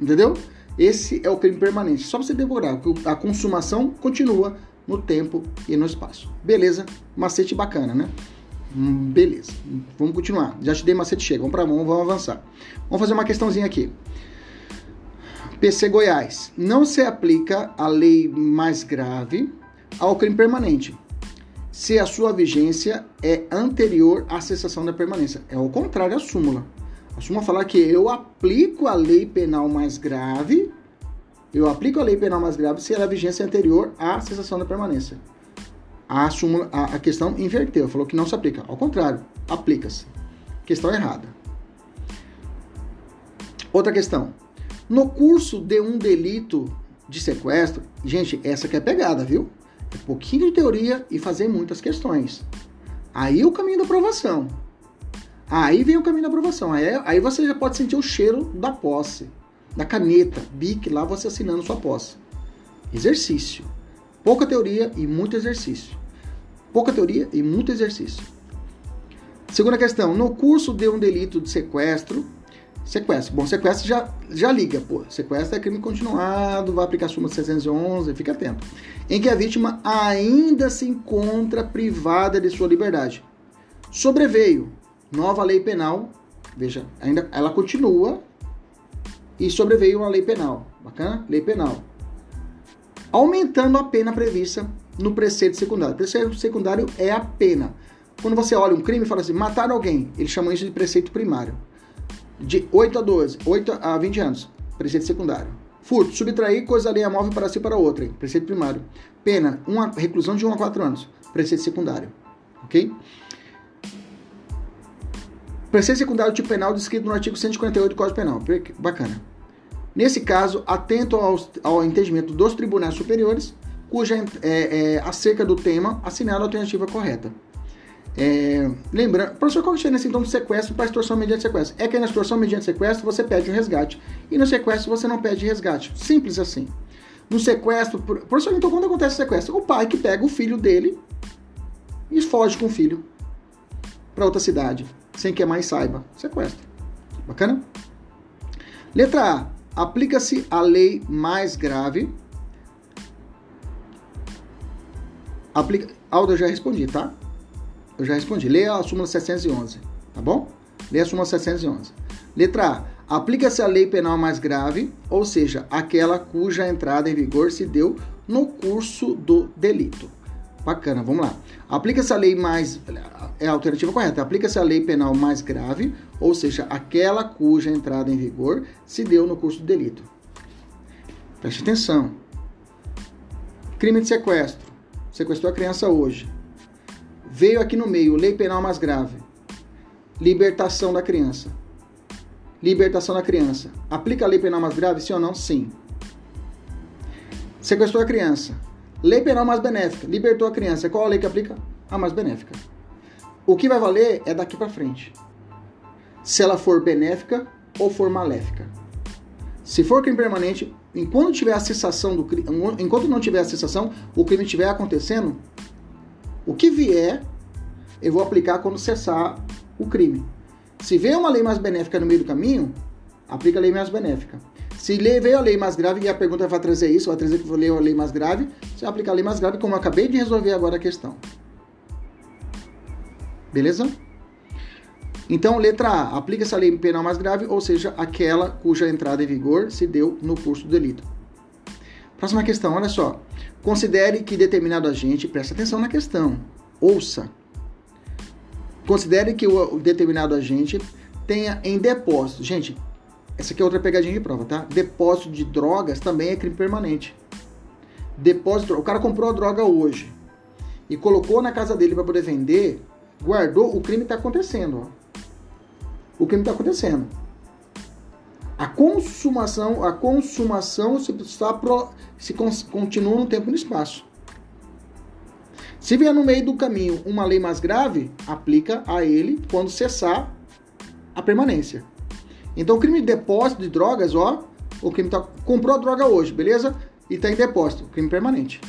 Entendeu? Esse é o crime permanente. Só você decorar, a consumação continua no tempo e no espaço. Beleza? Macete bacana, né? Hum, beleza. Vamos continuar. Já te dei macete, chega. Vamos para vamos, vamos avançar. Vamos fazer uma questãozinha aqui. PC Goiás. Não se aplica a lei mais grave ao crime permanente se a sua vigência é anterior à cessação da permanência. É o contrário à súmula. A súmula fala que eu aplico a lei penal mais grave, eu aplico a lei penal mais grave se ela é vigência anterior à cessação da permanência. A, súmula, a, a questão inverteu, falou que não se aplica. Ao contrário, aplica-se. Questão errada. Outra questão. No curso de um delito de sequestro, gente, essa que é pegada, viu? É pouquinho de teoria e fazer muitas questões. Aí o caminho da aprovação. Aí vem o caminho da aprovação. Aí, aí você já pode sentir o cheiro da posse, da caneta, bic lá você assinando sua posse. Exercício. Pouca teoria e muito exercício. Pouca teoria e muito exercício. Segunda questão. No curso de um delito de sequestro, sequestro. Bom, sequestro já, já liga, pô. Sequestro é crime continuado, vai aplicar a súmula 611, fica atento. Em que a vítima ainda se encontra privada de sua liberdade. Sobreveio nova lei penal, veja, ainda ela continua e sobreveio uma lei penal, bacana? Lei penal. Aumentando a pena prevista no preceito secundário. Preceito secundário é a pena. Quando você olha um crime e fala assim, matar alguém, eles chamam isso de preceito primário. De 8 a 12, 8 a 20 anos, preceito secundário. Furto, subtrair coisa alheia móvel para si para outra, preceito primário. Pena, uma reclusão de 1 a 4 anos, preceito secundário. Ok? Preceito secundário tipo penal descrito no artigo 148 do Código Penal. Bacana. Nesse caso, atento ao, ao entendimento dos tribunais superiores, cuja é, é, acerca do tema assinala a alternativa correta. É, lembrando, professor, qual é a diferença então do sequestro para extorsão mediante sequestro? É que na extorsão mediante sequestro você pede o resgate e no sequestro você não pede resgate. Simples assim. No sequestro, professor, então quando acontece o sequestro? O pai que pega o filho dele e foge com o filho para outra cidade sem que mãe saiba. Sequestro. Bacana? Letra A. Aplica-se a lei mais grave. Aplica... Aldo, eu já respondi, tá? Eu já respondi. Leia a súmula 711, tá bom? Leia a súmula 711. Letra A. Aplica-se a lei penal mais grave, ou seja, aquela cuja entrada em vigor se deu no curso do delito. Bacana, vamos lá. Aplica-se a lei mais. É a alternativa correta. Aplica-se a lei penal mais grave, ou seja, aquela cuja entrada em vigor se deu no curso do delito. Preste atenção. Crime de sequestro. Sequestrou a criança hoje. Veio aqui no meio, lei penal mais grave. Libertação da criança. Libertação da criança. Aplica a lei penal mais grave, sim ou não? Sim. Sequestrou a criança Lei penal mais benéfica. Libertou a criança. Qual a lei que aplica? A mais benéfica. O que vai valer é daqui para frente. Se ela for benéfica ou for maléfica. Se for crime permanente, enquanto tiver a cessação do crime, enquanto não tiver a cessação, o crime estiver acontecendo, o que vier, eu vou aplicar quando cessar o crime. Se vier uma lei mais benéfica no meio do caminho, aplica a lei mais benéfica. Se veio a lei mais grave e a pergunta vai trazer isso, vai trazer que eu a lei mais grave, você aplica a lei mais grave, como eu acabei de resolver agora a questão. Beleza? Então, letra A, aplica essa lei penal mais grave, ou seja, aquela cuja entrada em vigor se deu no curso do delito. Próxima questão, olha só. Considere que determinado agente, presta atenção na questão, ouça. Considere que o determinado agente tenha em depósito. Gente, essa aqui é outra pegadinha de prova, tá? Depósito de drogas também é crime permanente. Depósito, o cara comprou a droga hoje e colocou na casa dele para poder vender, guardou, o crime está acontecendo, ó. O crime está acontecendo. A consumação, a consumação se, está pro, se continua no tempo e no espaço. Se vier no meio do caminho uma lei mais grave, aplica a ele quando cessar a permanência. Então, o crime de depósito de drogas, ó, o crime tá, comprou a droga hoje, beleza? E está em depósito, crime permanente.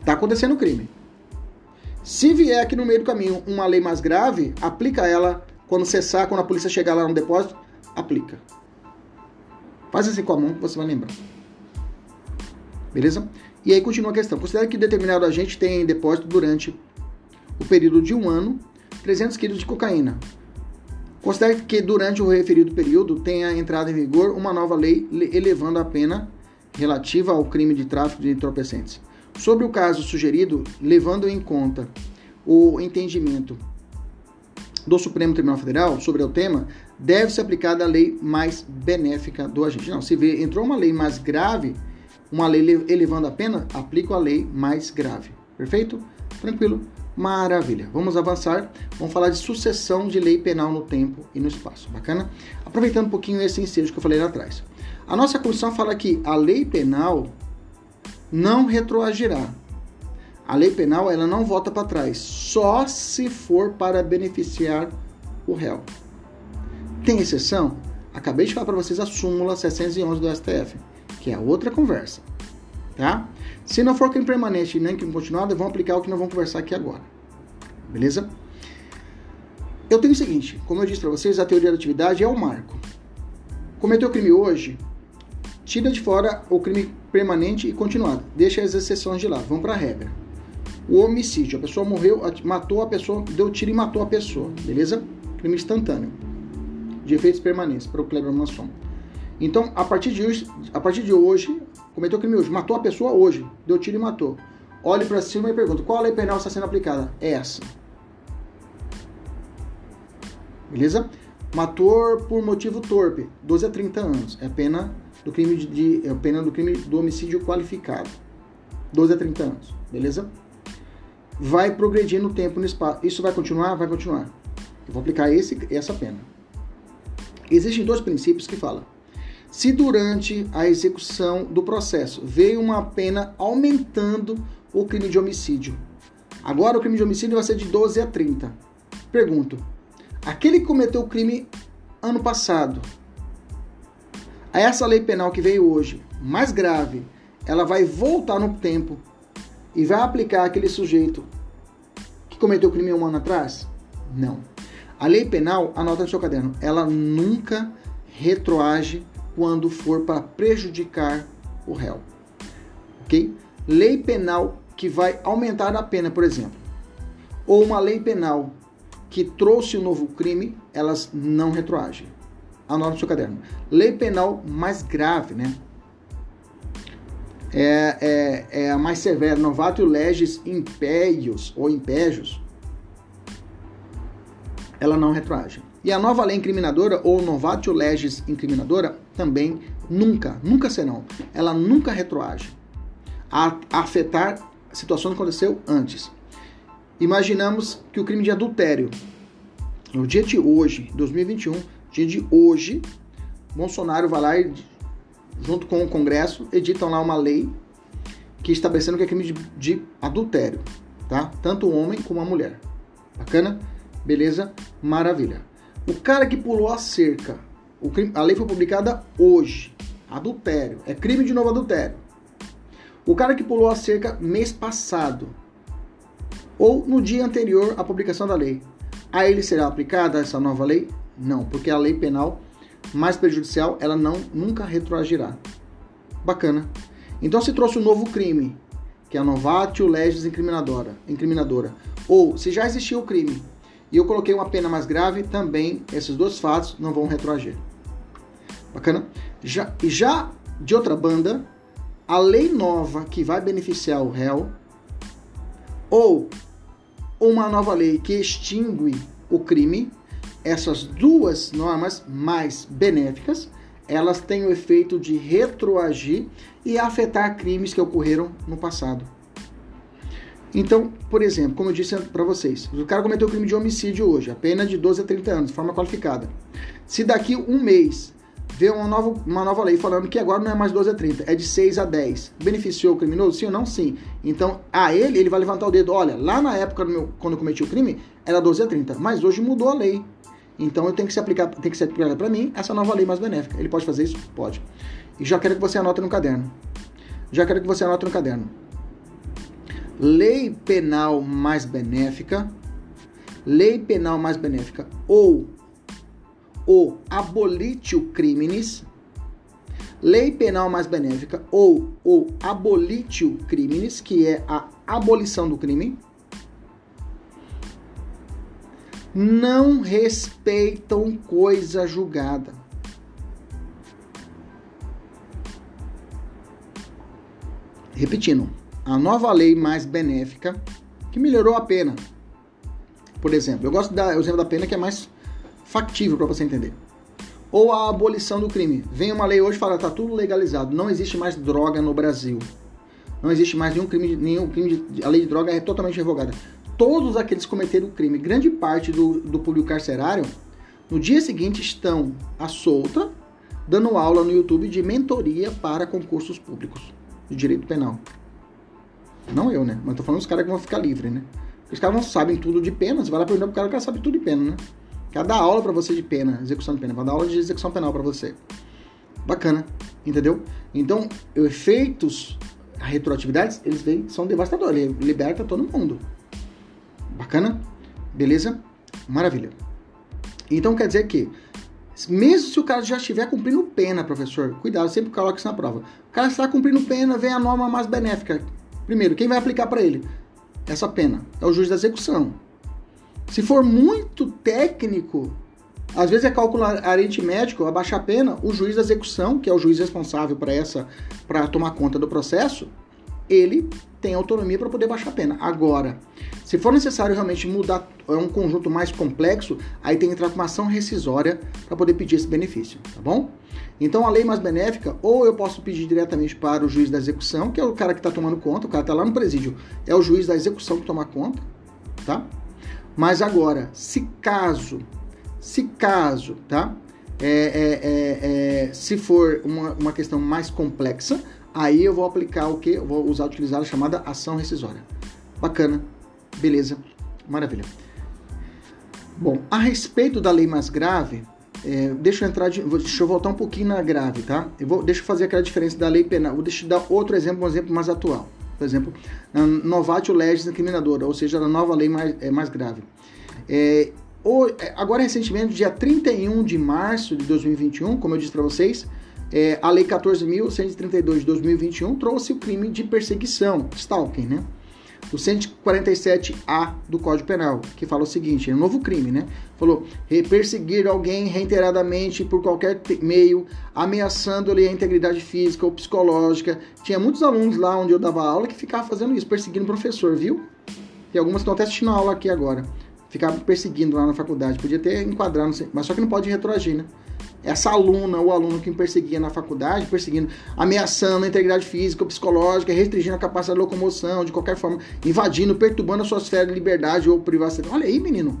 Está acontecendo o crime. Se vier aqui no meio do caminho uma lei mais grave, aplica ela quando cessar, quando a polícia chegar lá no depósito, aplica. Faz assim com a mão você vai lembrar. Beleza? E aí continua a questão. Considere que determinado agente tem em depósito durante o período de um ano 300 kg de cocaína, Considere que durante o referido período tenha entrado em vigor uma nova lei elevando a pena relativa ao crime de tráfico de entorpecentes. Sobre o caso sugerido, levando em conta o entendimento do Supremo Tribunal Federal sobre o tema, deve ser aplicada a lei mais benéfica do agente. Não, se vê, entrou uma lei mais grave, uma lei elevando a pena, aplico a lei mais grave. Perfeito? Tranquilo? Maravilha. Vamos avançar. Vamos falar de sucessão de lei penal no tempo e no espaço. Bacana? Aproveitando um pouquinho esse ensejo que eu falei lá atrás. A nossa Constituição fala que a lei penal não retroagirá. A lei penal ela não volta para trás, só se for para beneficiar o réu. Tem exceção? Acabei de falar para vocês a súmula 711 do STF, que é outra conversa tá? Se não for crime permanente nem crime continuado, vamos aplicar o que nós vamos conversar aqui agora. Beleza? Eu tenho o seguinte, como eu disse para vocês, a teoria da atividade é o marco. Cometeu crime hoje, tira de fora o crime permanente e continuado. Deixa as exceções de lado. Vamos para a regra. O homicídio, a pessoa morreu, matou a pessoa, deu tiro e matou a pessoa, beleza? Crime instantâneo. De efeitos permanentes, para o Kleber Masson. Então, a partir de hoje, a partir de hoje cometeu crime hoje, matou a pessoa hoje, deu tiro e matou. Olhe para cima e pergunta: qual a lei penal está sendo aplicada? É essa. Beleza? Matou por motivo torpe, 12 a 30 anos. É pena do crime de, de é pena do crime do homicídio qualificado. 12 a 30 anos. Beleza? Vai progredir no tempo, no espaço. Isso vai continuar? Vai continuar. Eu vou aplicar esse, essa pena. Existem dois princípios que falam se durante a execução do processo veio uma pena aumentando o crime de homicídio. Agora o crime de homicídio vai ser de 12 a 30. Pergunto: aquele que cometeu o crime ano passado, essa lei penal que veio hoje, mais grave, ela vai voltar no tempo e vai aplicar aquele sujeito que cometeu o crime um ano atrás? Não. A lei penal, anota no seu caderno, ela nunca retroage quando for para prejudicar o réu. Ok? Lei penal que vai aumentar a pena, por exemplo, ou uma lei penal que trouxe um novo crime, elas não retroagem. Anota no seu caderno. Lei penal mais grave, né? É, é, é a mais severa, novato legis impérios ou impégios, ela não retroage. E a nova lei incriminadora, ou novatio legis incriminadora, também nunca, nunca serão. Ela nunca retroage a, afetar a situação que aconteceu antes. Imaginamos que o crime de adultério, no dia de hoje, 2021, dia de hoje, Bolsonaro vai lá e, junto com o Congresso, editam lá uma lei que estabelecendo que é crime de, de adultério, tá? Tanto o homem como a mulher. Bacana? Beleza? Maravilha. O cara que pulou a cerca, crime, a lei foi publicada hoje. Adultério. É crime de novo adultério. O cara que pulou a cerca mês passado, ou no dia anterior à publicação da lei, a ele será aplicada essa nova lei? Não, porque a lei penal mais prejudicial, ela não nunca retroagirá. Bacana. Então se trouxe um novo crime, que é a novatio legis incriminadora, incriminadora. Ou se já existiu o crime e eu coloquei uma pena mais grave, também esses dois fatos não vão retroagir. Bacana? Já, já de outra banda, a lei nova que vai beneficiar o réu ou uma nova lei que extingue o crime, essas duas normas mais benéficas, elas têm o efeito de retroagir e afetar crimes que ocorreram no passado. Então, por exemplo, como eu disse para vocês, o cara cometeu o crime de homicídio hoje, a pena de 12 a 30 anos, de forma qualificada. Se daqui um mês vê uma nova, uma nova lei falando que agora não é mais 12 a 30, é de 6 a 10. Beneficiou o criminoso? Sim ou não? Sim. Então, a ele, ele vai levantar o dedo. Olha, lá na época, meu, quando eu cometi o crime, era 12 a 30, mas hoje mudou a lei. Então, eu tenho que se aplicar, tem que ser aplicada para mim essa nova lei mais benéfica. Ele pode fazer isso? Pode. E já quero que você anote no caderno. Já quero que você anote no caderno. Lei penal mais benéfica, lei penal mais benéfica ou o abolitio criminis, lei penal mais benéfica ou o abolitio criminis, que é a abolição do crime, não respeitam coisa julgada. Repetindo, a nova lei mais benéfica que melhorou a pena. Por exemplo, eu gosto da exemplo da pena que é mais factível para você entender. Ou a abolição do crime. Vem uma lei hoje e fala, tá tudo legalizado, não existe mais droga no Brasil. Não existe mais nenhum crime, nenhum crime de, a lei de droga é totalmente revogada. Todos aqueles que cometeram crime, grande parte do, do público carcerário, no dia seguinte estão à solta, dando aula no YouTube de mentoria para concursos públicos de direito penal. Não eu, né? Mas tô falando os caras que vão ficar livres, né? Os caras não sabem tudo de pena, você vai lá perguntar pro cara que sabe tudo de pena, né? Quer dar aula para você de pena, execução de pena, vai dar aula de execução penal para você. Bacana, entendeu? Então, efeitos, retroatividades, eles vêm, são devastadores, ele liberta todo mundo. Bacana? Beleza? Maravilha. Então quer dizer que, mesmo se o cara já estiver cumprindo pena, professor, cuidado, sempre coloque isso na prova. O cara está cumprindo pena, vem a norma mais benéfica. Primeiro, quem vai aplicar para ele essa pena? É o juiz da execução. Se for muito técnico, às vezes é cálculo aritmético, abaixar a pena, o juiz da execução, que é o juiz responsável para essa para tomar conta do processo, ele tem autonomia para poder baixar a pena. Agora, se for necessário realmente mudar é um conjunto mais complexo, aí tem que entrar com uma ação rescisória para poder pedir esse benefício, tá bom? Então a lei mais benéfica, ou eu posso pedir diretamente para o juiz da execução, que é o cara que está tomando conta, o cara está lá no presídio, é o juiz da execução que toma conta, tá? Mas agora, se caso, se caso, tá? É, é, é, é, se for uma, uma questão mais complexa, aí eu vou aplicar o que? Eu vou usar, utilizar a chamada ação rescisória. Bacana, beleza, maravilha. Bom, a respeito da lei mais grave, é, deixa eu entrar, de, deixa eu voltar um pouquinho na grave, tá? Eu vou, deixa eu fazer aquela diferença da lei penal. Vou deixa eu dar outro exemplo, um exemplo mais atual por exemplo, novatio legis incriminadora, ou seja, na nova lei mais, é, mais grave. É, ou, é, agora, recentemente, dia 31 de março de 2021, como eu disse para vocês, é, a Lei 14.132 de 2021 trouxe o crime de perseguição, stalking, né? O 147A do Código Penal, que fala o seguinte, é um novo crime, né? Falou, perseguir alguém reiteradamente por qualquer meio, ameaçando-lhe a integridade física ou psicológica. Tinha muitos alunos lá onde eu dava aula que ficavam fazendo isso, perseguindo o professor, viu? Tem algumas estão até assistindo a aula aqui agora. Ficavam perseguindo lá na faculdade. Podia ter enquadrado, mas só que não pode retroagir, né? Essa aluna ou aluno que me perseguia na faculdade, perseguindo, ameaçando a integridade física ou psicológica, restringindo a capacidade de locomoção, de qualquer forma, invadindo, perturbando a sua esfera de liberdade ou privacidade. Olha aí, menino.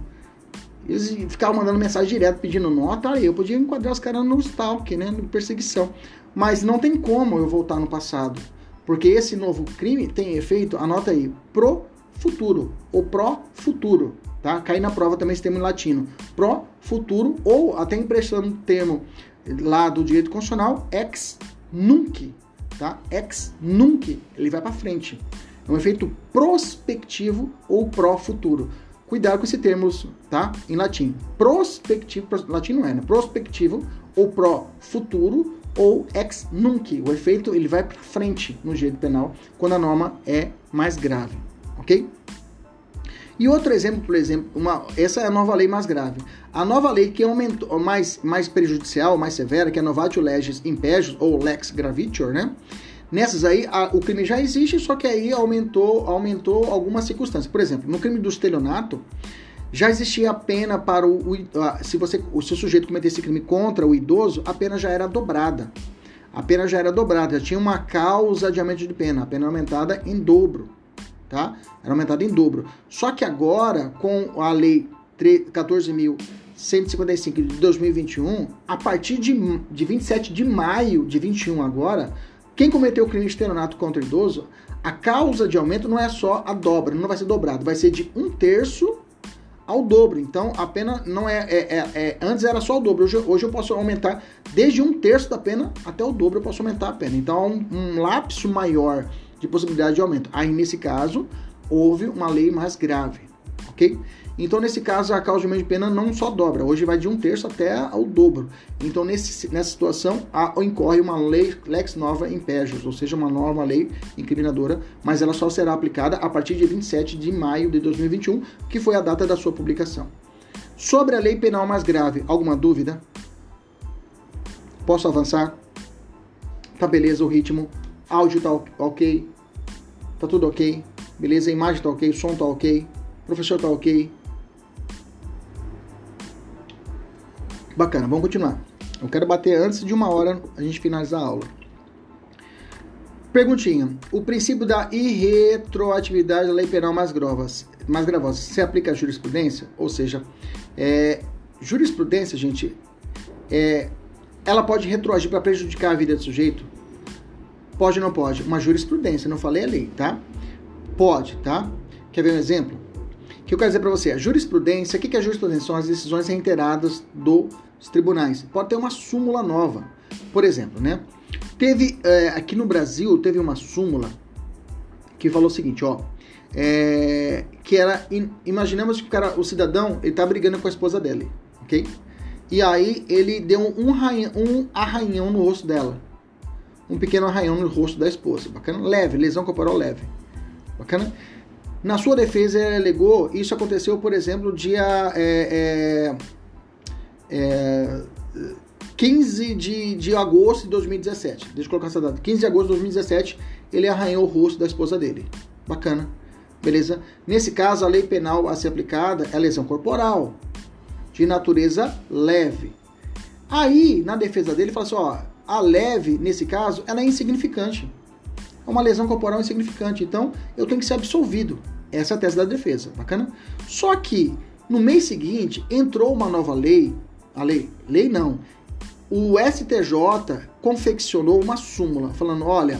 Eles ficavam mandando mensagem direto pedindo nota, aí eu podia enquadrar os caras no stalk, né, no perseguição. Mas não tem como eu voltar no passado, porque esse novo crime tem efeito, anota aí, pro futuro, ou pró futuro tá? Cai na prova também esse termo em latino. Pro, futuro, ou até emprestando o termo lá do direito constitucional, ex nunc, tá? Ex nunc, ele vai para frente. É um efeito prospectivo ou pró-futuro. Cuidado com esse termo, tá? Em latim. Prospectivo, latim não é, né? Prospectivo ou pro futuro ou ex nunc. O efeito ele vai para frente no direito penal quando a norma é mais grave, ok? E outro exemplo, por exemplo, uma, essa é a nova lei mais grave. A nova lei que aumentou mais, mais prejudicial, mais severa, que é a Novatio Legis Impejus, ou Lex Gravitior, né? Nessas aí, a, o crime já existe, só que aí aumentou, aumentou algumas circunstâncias. Por exemplo, no crime do estelionato, já existia a pena para o, o se você o seu sujeito cometesse crime contra o idoso, a pena já era dobrada. A pena já era dobrada, já tinha uma causa de aumento de pena, a pena aumentada em dobro tá? Era aumentada em dobro. Só que agora, com a lei 14.155 de 2021, a partir de, de 27 de maio de 21 agora, quem cometeu o crime de estelionato contra o idoso, a causa de aumento não é só a dobra, não vai ser dobrado, vai ser de um terço ao dobro. Então a pena não é, é, é, é, Antes era só o dobro. Hoje, hoje eu posso aumentar desde um terço da pena até o dobro eu posso aumentar a pena. Então um, um lapso maior de possibilidade de aumento. Aí, nesse caso, houve uma lei mais grave, ok? Então, nesse caso, a causa de aumento de pena não só dobra, hoje vai de um terço até ao dobro. Então, nesse, nessa situação, há, incorre uma lei lex nova impejus, ou seja, uma nova lei incriminadora, mas ela só será aplicada a partir de 27 de maio de 2021, que foi a data da sua publicação. Sobre a lei penal mais grave, alguma dúvida? Posso avançar? Tá beleza o ritmo? Áudio tá ok, tá tudo ok, beleza? A imagem tá ok, o som tá ok, o professor tá ok. Bacana, vamos continuar. Eu quero bater antes de uma hora a gente finalizar a aula. Perguntinha: o princípio da irretroatividade da lei penal mais, grovas, mais gravosa se aplica à jurisprudência? Ou seja, é, jurisprudência, gente, é, ela pode retroagir para prejudicar a vida do sujeito? Pode ou não pode? Uma jurisprudência, não falei a lei, tá? Pode, tá? Quer ver um exemplo? que eu quero dizer para você? A jurisprudência, o que é a jurisprudência? São as decisões reiteradas dos tribunais. Pode ter uma súmula nova. Por exemplo, né? Teve, é, aqui no Brasil, teve uma súmula que falou o seguinte, ó. É, que era, imaginamos que o, cara, o cidadão, ele tá brigando com a esposa dele, ok? E aí ele deu um, um arranhão no rosto dela um pequeno arranhão no rosto da esposa. Bacana? Leve, lesão corporal leve. Bacana? Na sua defesa, ele alegou, isso aconteceu, por exemplo, dia é, é, é, 15 de, de agosto de 2017. Deixa eu colocar essa data. 15 de agosto de 2017, ele arranhou o rosto da esposa dele. Bacana. Beleza? Nesse caso, a lei penal a ser aplicada é lesão corporal, de natureza leve. Aí, na defesa dele, fala assim: ó, a leve, nesse caso, ela é insignificante. É uma lesão corporal insignificante. Então, eu tenho que ser absolvido. Essa é a tese da defesa. Bacana? Só que, no mês seguinte, entrou uma nova lei. A lei, lei não. O STJ confeccionou uma súmula falando: olha,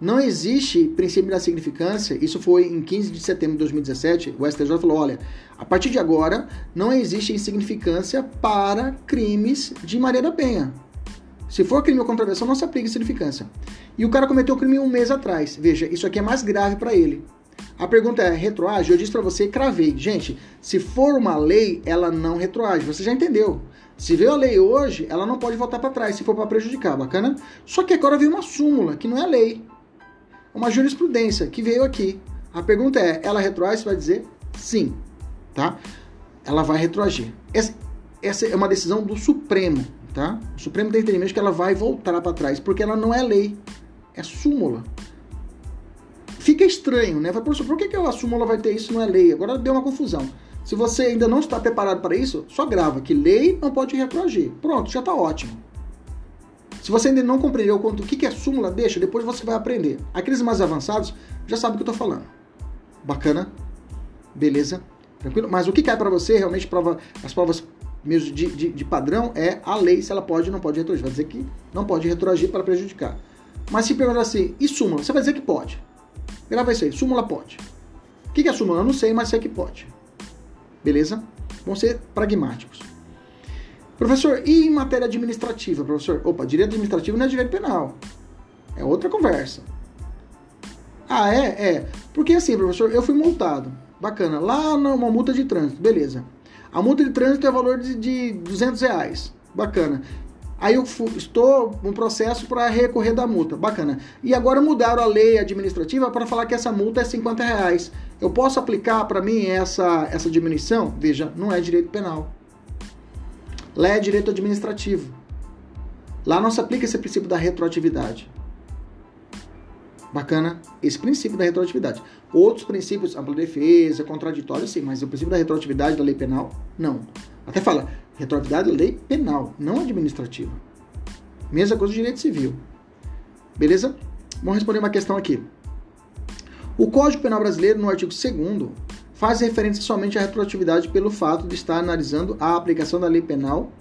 não existe princípio da significância. Isso foi em 15 de setembro de 2017. O STJ falou: olha, a partir de agora não existe insignificância para crimes de Maria da Penha. Se for crime ou contravenção, não se aplica insignificância. E o cara cometeu o crime um mês atrás. Veja, isso aqui é mais grave para ele. A pergunta é, retroage? Eu disse para você, cravei. Gente, se for uma lei, ela não retroage. Você já entendeu. Se veio a lei hoje, ela não pode voltar para trás, se for para prejudicar, bacana? Só que agora veio uma súmula, que não é lei. Uma jurisprudência, que veio aqui. A pergunta é, ela retroage? Você vai dizer sim, tá? Ela vai retroagir. Essa, essa é uma decisão do Supremo tá? O Supremo tem entendimento que ela vai voltar para trás, porque ela não é lei, é súmula. Fica estranho, né? Professor, por que, que a súmula vai ter isso não é lei? Agora deu uma confusão. Se você ainda não está preparado para isso, só grava que lei não pode retroagir. Pronto, já está ótimo. Se você ainda não compreendeu o que é súmula, deixa, depois você vai aprender. Aqueles mais avançados já sabem o que eu estou falando. Bacana? Beleza? Tranquilo? Mas o que cai para você, realmente, prova, as provas mesmo de, de, de, padrão é a lei se ela pode ou não pode retroagir. Vai dizer que não pode retroagir para prejudicar. Mas se perguntar assim, e súmula? Você vai dizer que pode. Grava isso aí, súmula pode. O que é súmula? Eu não sei, mas sei que pode. Beleza? Vamos ser pragmáticos. Professor, e em matéria administrativa, professor? Opa, direito administrativo não é direito penal. É outra conversa. Ah, é? É. Porque assim, professor, eu fui multado. bacana. Lá numa multa de trânsito, beleza. A multa de trânsito é valor de, de 200 reais, bacana. Aí eu estou no processo para recorrer da multa. Bacana. E agora mudaram a lei administrativa para falar que essa multa é 50 reais. Eu posso aplicar para mim essa, essa diminuição? Veja, não é direito penal. Lá é direito administrativo. Lá não se aplica esse princípio da retroatividade. Bacana? Esse princípio da retroatividade. Outros princípios, ampla defesa, contraditório, sim, mas o princípio da retroatividade da lei penal, não. Até fala, retroatividade é lei penal, não administrativa. Mesma coisa do direito civil. Beleza? Vamos responder uma questão aqui. O Código Penal Brasileiro, no artigo 2 faz referência somente à retroatividade pelo fato de estar analisando a aplicação da lei penal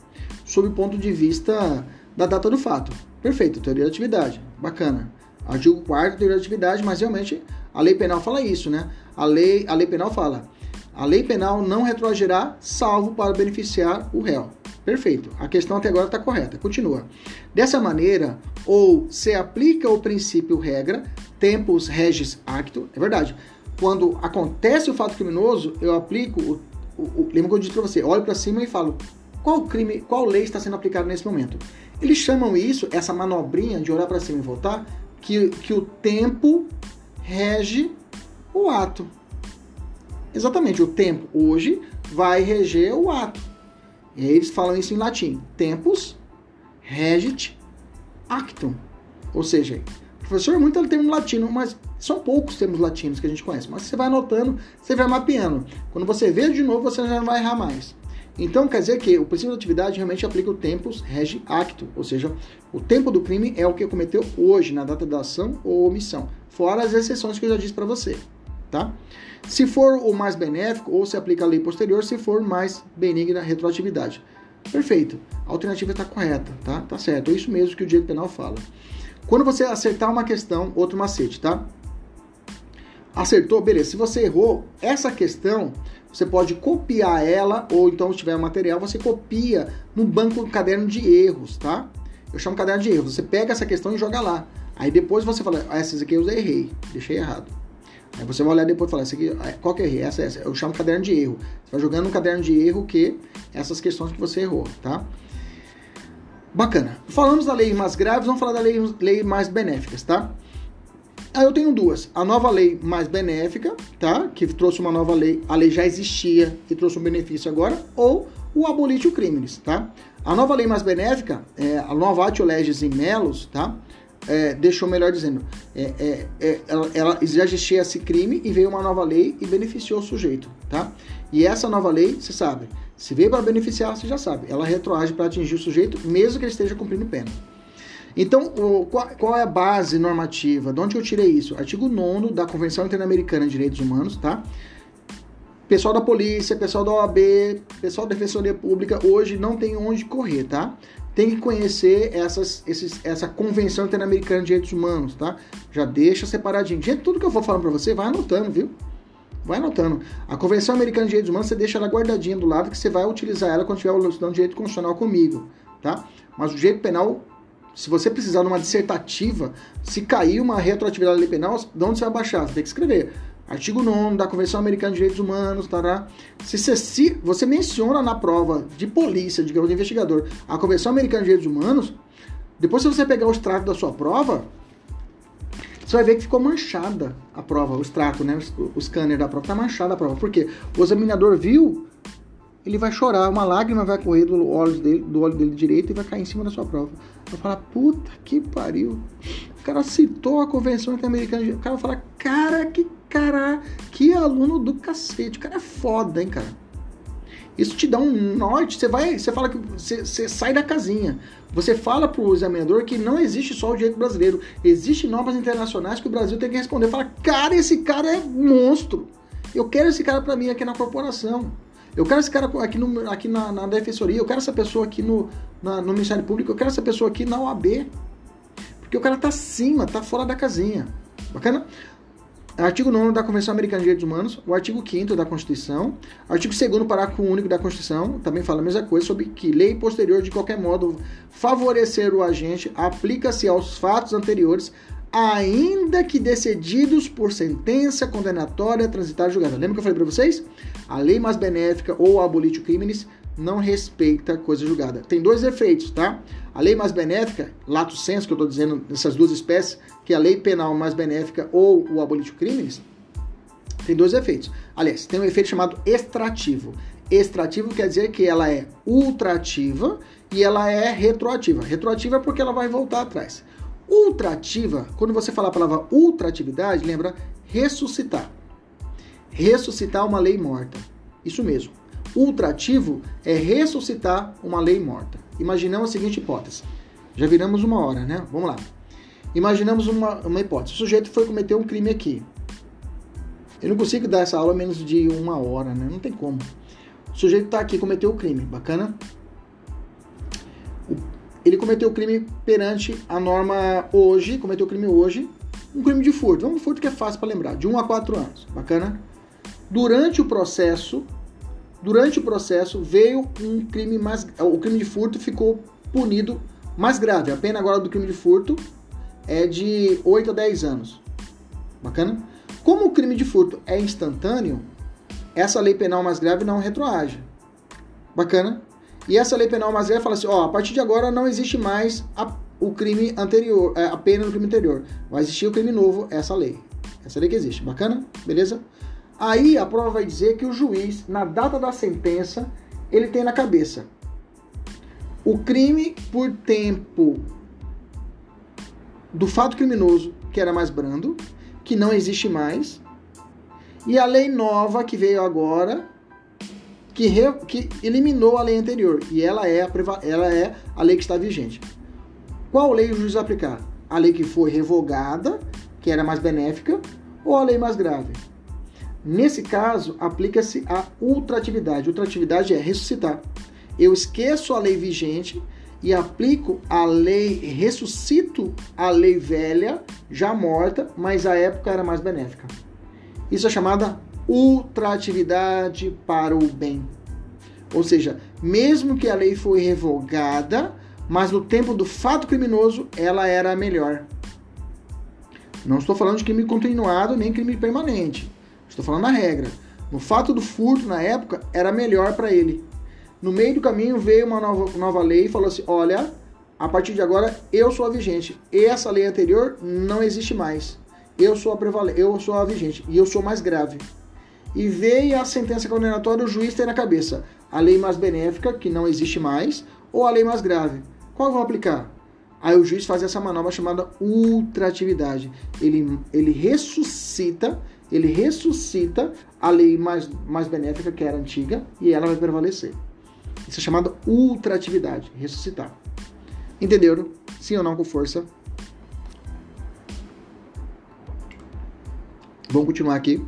sob o ponto de vista da data do fato. Perfeito, teoria da atividade. Bacana. Artigo 4 teoria da atividade, mas realmente a lei penal fala isso, né? A lei, a lei penal fala a lei penal não retroagirá, salvo para beneficiar o réu. Perfeito. A questão até agora está correta. Continua. Dessa maneira, ou se aplica o princípio regra, tempus regis acto, é verdade. Quando acontece o fato criminoso, eu aplico o, o, o lembra que eu disse para você, olho para cima e falo qual crime, qual lei está sendo aplicada nesse momento. Eles chamam isso, essa manobrinha de olhar para cima e voltar, que, que o tempo rege o ato. Exatamente, o tempo hoje vai reger o ato. E aí eles falam isso em latim. Tempus regit actum. Ou seja, professor, muito termo latino, mas são poucos termos latinos que a gente conhece. Mas você vai anotando, você vai mapeando. Quando você vê de novo, você já não vai errar mais. Então quer dizer que o princípio da atividade realmente aplica o tempus regi actum, ou seja, o tempo do crime é o que cometeu hoje, na data da ação ou omissão, fora as exceções que eu já disse para você, tá? Se for o mais benéfico, ou se aplica a lei posterior, se for mais benigna retroatividade. Perfeito. A alternativa está correta, tá? Tá certo. É isso mesmo que o direito penal fala. Quando você acertar uma questão, outro macete, tá? Acertou, beleza. Se você errou, essa questão, você pode copiar ela, ou então, se tiver material, você copia no banco do caderno de erros, tá? Eu chamo caderno de erros. Você pega essa questão e joga lá. Aí depois você fala, ah, essas aqui eu errei, deixei errado. Aí você vai olhar depois e falar, aqui, qual que eu errei? Essa, essa. Eu chamo caderno de erro. Você vai jogando no caderno de erro que essas questões que você errou, tá? Bacana. Falamos da lei mais graves, vamos falar da lei, lei mais benéficas, tá? Aí eu tenho duas. A nova lei mais benéfica, tá? Que trouxe uma nova lei. A lei já existia e trouxe um benefício agora. Ou o abolitio crimes, tá? A nova lei mais benéfica, é, a Novatio Legis in Melos, tá? é, deixou melhor dizendo, é, é, é, ela, ela, já existia esse crime e veio uma nova lei e beneficiou o sujeito, tá? E essa nova lei, você sabe, se veio para beneficiar, você já sabe, ela retroage para atingir o sujeito, mesmo que ele esteja cumprindo pena. Então, o, qual, qual, é a base normativa? De onde eu tirei isso? Artigo 9 da Convenção Interamericana de Direitos Humanos, tá? Pessoal da polícia, pessoal da OAB, pessoal da Defensoria Pública, hoje não tem onde correr, tá? tem que conhecer essas, esses, essa Convenção Interamericana de Direitos Humanos, tá? Já deixa separadinho. Gente, tudo que eu for falando para você, vai anotando, viu? Vai anotando. A Convenção Americana de Direitos Humanos, você deixa ela guardadinha do lado, que você vai utilizar ela quando tiver estudando direito constitucional comigo, tá? Mas o direito penal, se você precisar de uma dissertativa, se cair uma retroatividade da lei penal, de onde você vai baixar? Você tem que escrever artigo 9 da Convenção Americana de Direitos Humanos, tará. Se você, se você menciona na prova de polícia, digamos, de investigador, a Convenção Americana de Direitos Humanos, depois se você pegar o extrato da sua prova, você vai ver que ficou manchada a prova, o extrato, né? O scanner da prova tá manchada a prova. Por quê? O examinador viu, ele vai chorar, uma lágrima vai correr do olho dele, do olho dele direito e vai cair em cima da sua prova. Vai falar, puta que pariu. O cara citou a Convenção Interamericana. O cara vai falar, cara, que Cara, que aluno do cacete. O cara é foda, hein, cara. Isso te dá um norte. Você vai, você fala que você, você sai da casinha. Você fala pro examinador que não existe só o direito brasileiro. Existem normas internacionais que o Brasil tem que responder. Fala, cara, esse cara é monstro. Eu quero esse cara para mim aqui na corporação. Eu quero esse cara aqui, no, aqui na, na defensoria. Eu quero essa pessoa aqui no, na, no Ministério Público. Eu quero essa pessoa aqui na OAB. Porque o cara tá acima, tá fora da casinha. Bacana? Artigo 9 da Convenção Americana de Direitos Humanos, o artigo 5 da Constituição, artigo 2 parágrafo único da Constituição, também fala a mesma coisa sobre que lei posterior de qualquer modo favorecer o agente aplica-se aos fatos anteriores ainda que decididos por sentença condenatória transitada julgada. Lembra que eu falei para vocês? A lei mais benéfica ou abolitio criminis não respeita coisa julgada. Tem dois efeitos, tá? A lei mais benéfica, lato senso, que eu estou dizendo dessas duas espécies, que é a lei penal mais benéfica ou o abolitio criminis, tem dois efeitos. Aliás, tem um efeito chamado extrativo. Extrativo quer dizer que ela é ultrativa e ela é retroativa. Retroativa é porque ela vai voltar atrás. Ultrativa, quando você fala a palavra ultratividade, lembra ressuscitar. Ressuscitar uma lei morta. Isso mesmo. Ultrativo é ressuscitar uma lei morta. Imaginamos a seguinte hipótese. Já viramos uma hora, né? Vamos lá. Imaginamos uma, uma hipótese. O sujeito foi cometer um crime aqui. Eu não consigo dar essa aula menos de uma hora, né? Não tem como. O sujeito está aqui, cometeu o crime. Bacana? ele cometeu o crime perante a norma hoje, cometeu o crime hoje, um crime de furto. Vamos furto que é fácil para lembrar, de 1 a 4 anos. Bacana? Durante o processo, durante o processo veio um crime mais o crime de furto ficou punido mais grave. A pena agora do crime de furto é de 8 a 10 anos. Bacana? Como o crime de furto é instantâneo, essa lei penal mais grave não retroage. Bacana? E essa lei penal mais velha fala assim, ó, a partir de agora não existe mais a, o crime anterior, é, a pena no crime anterior. Vai existir o crime novo, essa lei. Essa lei que existe. Bacana? Beleza? Aí a prova vai dizer que o juiz, na data da sentença, ele tem na cabeça o crime por tempo do fato criminoso, que era mais brando, que não existe mais, e a lei nova que veio agora, que, re, que eliminou a lei anterior e ela é, a, ela é a lei que está vigente. Qual lei o juiz vai aplicar? A lei que foi revogada, que era mais benéfica, ou a lei mais grave? Nesse caso, aplica-se a ultratividade. Ultratividade é ressuscitar. Eu esqueço a lei vigente e aplico a lei, ressuscito a lei velha, já morta, mas a época era mais benéfica. Isso é chamada ultratividade para o bem. Ou seja, mesmo que a lei foi revogada, mas no tempo do fato criminoso ela era melhor. Não estou falando de crime continuado nem crime permanente. Estou falando da regra. No fato do furto na época era melhor para ele. No meio do caminho veio uma nova, nova lei e falou assim: olha, a partir de agora eu sou a vigente. E essa lei anterior não existe mais. Eu sou a prevalente, eu sou a vigente e eu sou mais grave e veio a sentença condenatória, o juiz tem na cabeça a lei mais benéfica, que não existe mais, ou a lei mais grave. Qual vão aplicar? Aí o juiz faz essa manobra chamada ultratividade. Ele, ele ressuscita, ele ressuscita a lei mais, mais benéfica, que era antiga, e ela vai prevalecer. Isso é chamado ultratividade, ressuscitar. Entenderam? Sim ou não com força? Vamos continuar aqui.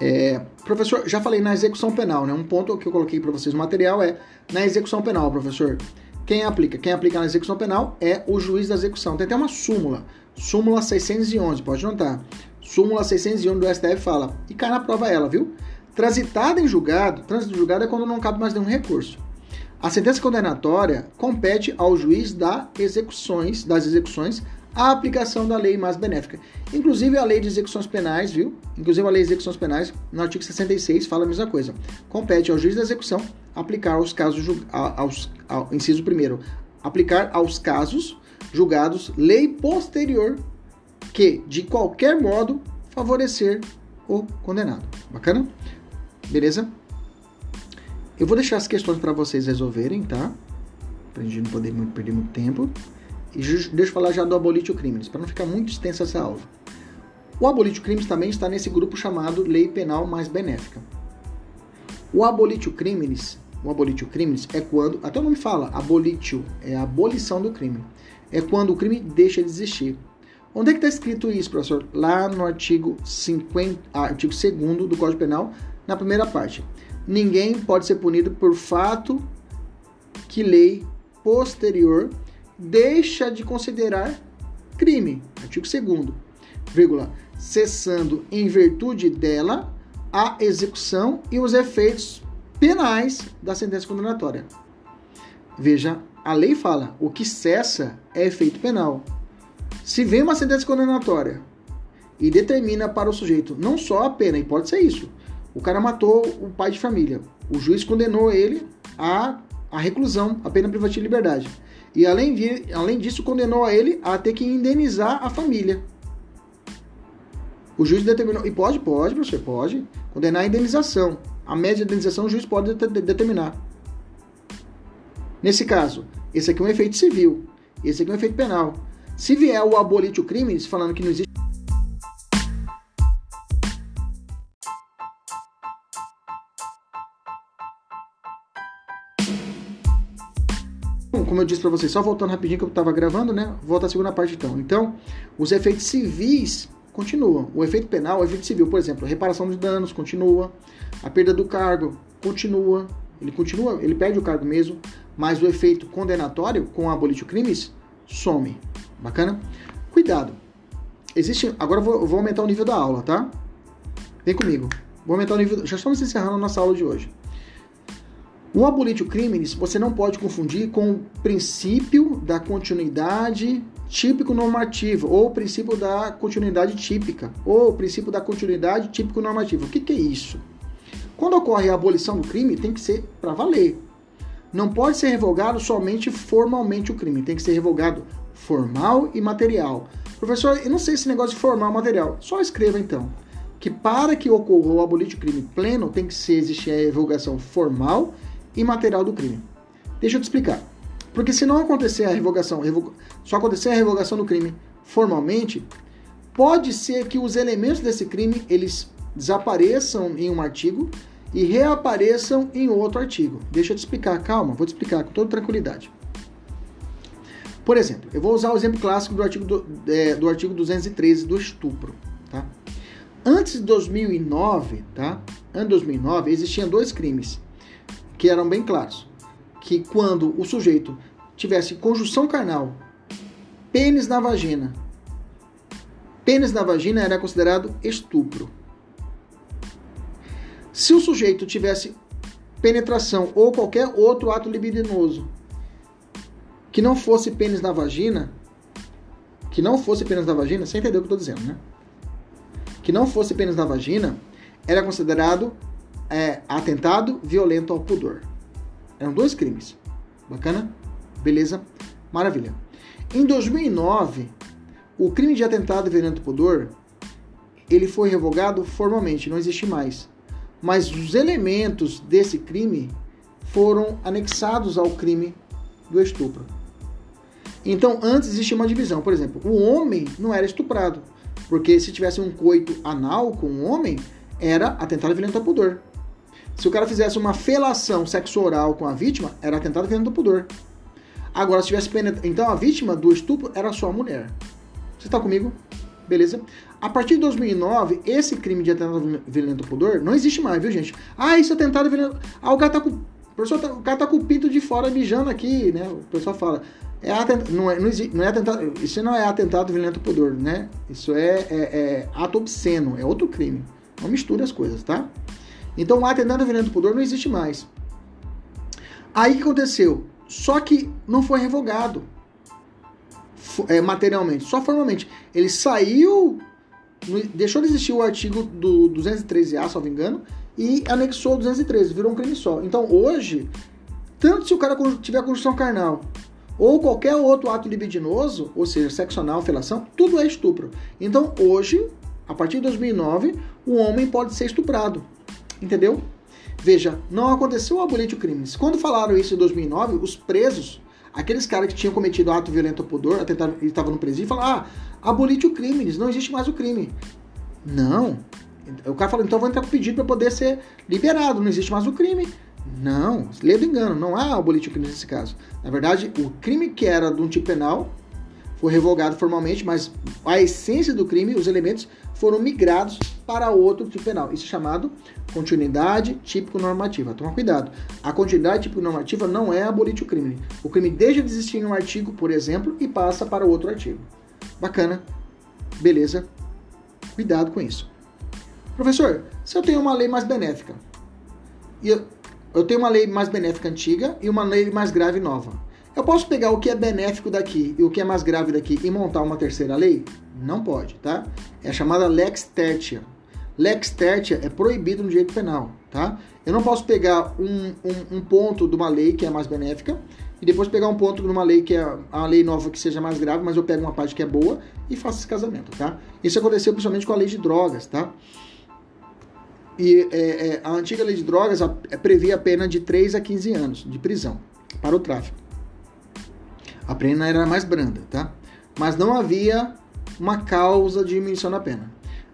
É, professor, já falei na execução penal, né? Um ponto que eu coloquei para vocês no material é na execução penal, professor. Quem aplica? Quem aplica na execução penal é o juiz da execução. Tem até uma súmula, súmula 611, pode notar. Súmula 611 do STF fala, e cai na prova ela, viu? Transitada em julgado, trânsito em julgado é quando não cabe mais nenhum recurso. A sentença condenatória compete ao juiz da execuções, das execuções a aplicação da lei mais benéfica. Inclusive a lei de execuções penais, viu? Inclusive a lei de execuções penais, no artigo 66, fala a mesma coisa. Compete ao juiz da execução aplicar aos casos, aos, ao, inciso primeiro, aplicar aos casos julgados lei posterior que, de qualquer modo, favorecer o condenado. Bacana? Beleza? Eu vou deixar as questões para vocês resolverem, tá? Pra gente não poder muito, perder muito tempo. E deixa eu falar já do abolitio crimes, para não ficar muito extensa essa aula. O abolitio crimes também está nesse grupo chamado Lei Penal Mais Benéfica. O abolitio crimes, o abolitio crimes é quando, até o nome fala, abolitio, é a abolição do crime. É quando o crime deixa de existir. Onde é que está escrito isso, professor? Lá no artigo 50, ah, artigo 2 do Código Penal, na primeira parte. Ninguém pode ser punido por fato que lei posterior deixa de considerar crime. Artigo 2 vírgula, cessando em virtude dela a execução e os efeitos penais da sentença condenatória. Veja a lei fala, o que cessa é efeito penal. Se vem uma sentença condenatória e determina para o sujeito não só a pena, e pode ser isso. O cara matou o pai de família. O juiz condenou ele a, a reclusão, a pena privativa de liberdade. E além, de, além disso, condenou a ele a ter que indenizar a família. O juiz determinou. E pode, pode, professor, pode. Condenar a indenização. A média de indenização o juiz pode determinar. Nesse caso, esse aqui é um efeito civil. Esse aqui é um efeito penal. Se vier o abolite o crime, falando que não existe como eu disse para vocês, só voltando rapidinho que eu estava gravando, né? Volta à segunda parte então. Então, os efeitos civis continuam. O efeito penal, o efeito civil, por exemplo, a reparação de danos continua, a perda do cargo continua, ele continua, ele perde o cargo mesmo, mas o efeito condenatório com abolitio crimes some. Bacana? Cuidado. Existe, agora eu vou, eu vou aumentar o nível da aula, tá? Vem comigo. Vou aumentar o nível, já estamos encerrando a nossa aula de hoje. O abolitio crimes você não pode confundir com o princípio da continuidade típico normativo ou o princípio da continuidade típica ou o princípio da continuidade típico normativa. O que, que é isso? Quando ocorre a abolição do crime, tem que ser para valer. Não pode ser revogado somente formalmente o crime, tem que ser revogado formal e material. Professor, eu não sei esse negócio de formal material. Só escreva então que para que ocorra o abolite crime pleno, tem que ser, existir a revogação formal e material do crime. Deixa eu te explicar. Porque se não acontecer a revogação, só acontecer a revogação do crime formalmente, pode ser que os elementos desse crime eles desapareçam em um artigo e reapareçam em outro artigo. Deixa eu te explicar, calma, vou te explicar com toda tranquilidade. Por exemplo, eu vou usar o exemplo clássico do artigo, do, é, do artigo 213 do estupro. Tá? Antes de 2009, tá? De 2009, existiam dois crimes que eram bem claros. Que quando o sujeito tivesse conjunção carnal, pênis na vagina, pênis na vagina era considerado estupro. Se o sujeito tivesse penetração ou qualquer outro ato libidinoso que não fosse pênis na vagina, que não fosse pênis na vagina, você entendeu o que eu estou dizendo, né? Que não fosse pênis na vagina, era considerado é, atentado violento ao pudor. Eram dois crimes. Bacana? Beleza? Maravilha. Em 2009, o crime de atentado violento ao pudor ele foi revogado formalmente, não existe mais. Mas os elementos desse crime foram anexados ao crime do estupro. Então, antes existia uma divisão. Por exemplo, o homem não era estuprado, porque se tivesse um coito anal com um homem, era atentado violento ao pudor. Se o cara fizesse uma felação sexual com a vítima, era atentado violento ao pudor. Agora, se tivesse. Então, a vítima do estupro era só a mulher. Você está comigo? Beleza? A partir de 2009, esse crime de atentado violento ao pudor não existe mais, viu, gente? Ah, isso é atentado violento. Ah, o cara tá com. Tá, o cara tá com o pinto de fora mijando aqui, né? O pessoal fala. É atent... não, é, não, existe, não é atentado. Isso não é atentado violento ao pudor, né? Isso é, é, é ato obsceno, é outro crime. Não misture as coisas, tá? Então o atentado violento ao pudor não existe mais. Aí o que aconteceu? Só que não foi revogado é, materialmente, só formalmente. Ele saiu, deixou de existir o artigo do 213A, se não me engano, e anexou o 213, virou um crime só. Então hoje, tanto se o cara tiver conjunção carnal ou qualquer outro ato libidinoso, ou seja, sexo anal, felação, tudo é estupro. Então hoje, a partir de 2009, o homem pode ser estuprado. Entendeu? Veja, não aconteceu o abolite crimes. Quando falaram isso em 2009, os presos, aqueles caras que tinham cometido ato violento ao pudor, atentaram, estavam no presídio, falaram: ah, abolite o crimes, não existe mais o crime. Não. O cara falou: então vou entrar com pedido para poder ser liberado, não existe mais o crime. Não, lê do engano, não há abolite o crime nesse caso. Na verdade, o crime que era de um tipo penal foi revogado formalmente, mas a essência do crime, os elementos, foram migrados para outro tipo penal. Isso é chamado continuidade típico-normativa. Toma cuidado. A continuidade típico-normativa não é abolir o crime. O crime deixa de existir em um artigo, por exemplo, e passa para outro artigo. Bacana. Beleza. Cuidado com isso. Professor, se eu tenho uma lei mais benéfica, e eu, eu tenho uma lei mais benéfica antiga e uma lei mais grave nova, Eu posso pegar o que é benéfico daqui e o que é mais grave daqui e montar uma terceira lei? Não pode, tá? É chamada lex tertia. Lex tertia é proibido no direito penal, tá? Eu não posso pegar um, um, um ponto de uma lei que é mais benéfica e depois pegar um ponto numa lei que é a lei nova que seja mais grave, mas eu pego uma parte que é boa e faço esse casamento, tá? Isso aconteceu principalmente com a lei de drogas, tá? E é, é, a antiga lei de drogas a, é, previa a pena de 3 a 15 anos de prisão para o tráfico. A pena era mais branda, tá? Mas não havia uma causa de diminuição da pena.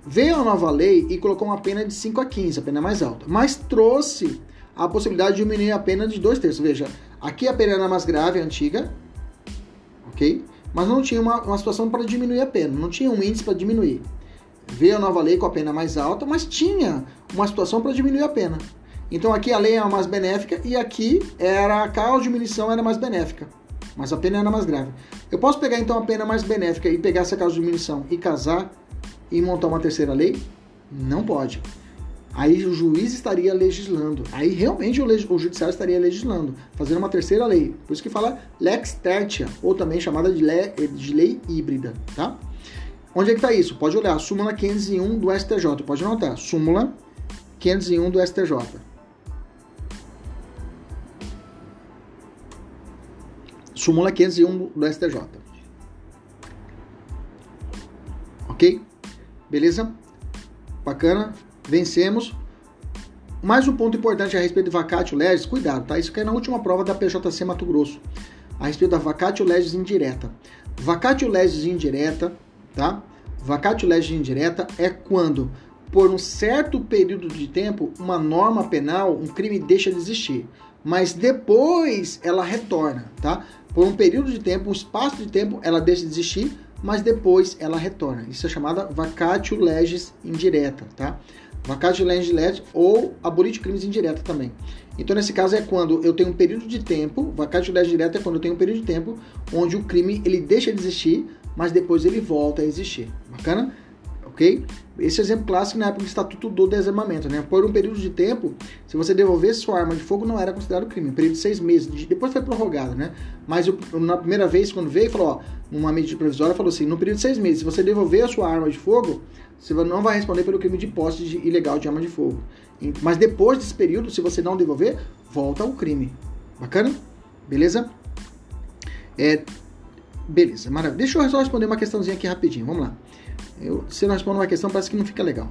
Veio a nova lei e colocou uma pena de 5 a 15, a pena mais alta, mas trouxe a possibilidade de diminuir a pena de dois terços. Veja, aqui a pena era mais grave, antiga, ok? Mas não tinha uma, uma situação para diminuir a pena, não tinha um índice para diminuir. Veio a nova lei com a pena mais alta, mas tinha uma situação para diminuir a pena. Então aqui a lei era mais benéfica e aqui era a causa de diminuição era mais benéfica, mas a pena era mais grave. Eu posso pegar então a pena mais benéfica e pegar essa causa de diminuição e casar e montar uma terceira lei? Não pode. Aí o juiz estaria legislando. Aí realmente o, o judiciário estaria legislando, fazendo uma terceira lei. Por isso que fala lex tertia, ou também chamada de lei, de lei híbrida, tá? Onde é que está isso? Pode olhar, súmula 501 do STJ. Pode anotar, súmula 501 do STJ. Súmula 501 do STJ. Ok? Beleza? Bacana? Vencemos. Mais um ponto importante a respeito do vacatio legis, cuidado, tá? Isso cai na última prova da PJC Mato Grosso. A respeito da vacatio legis indireta. Vacatio legis indireta tá? Vacatio legis indireta é quando, por um certo período de tempo, uma norma penal, um crime deixa de existir, mas depois ela retorna, tá? Por um período de tempo, um espaço de tempo, ela deixa de existir, mas depois ela retorna. Isso é chamada vacatio legis indireta, tá? Vacatio legis indireta ou abolite crimes indireta também. Então, nesse caso, é quando eu tenho um período de tempo, vacatio legis indireta é quando eu tenho um período de tempo onde o crime ele deixa de existir, mas depois ele volta a existir. Bacana? Ok? Esse é exemplo clássico na época do Estatuto do Desarmamento, né? Por um período de tempo, se você devolvesse sua arma de fogo, não era considerado crime. Um período de seis meses. Depois foi prorrogado, né? Mas eu, na primeira vez, quando veio, falou, ó, numa medida provisória, falou assim: no período de seis meses, se você devolver a sua arma de fogo, você não vai responder pelo crime de posse de, ilegal de arma de fogo. Mas depois desse período, se você não devolver, volta ao crime. Bacana? Beleza? É, Beleza, maravilha. Deixa eu só responder uma questãozinha aqui rapidinho. Vamos lá. Eu, se não respondo uma questão, parece que não fica legal.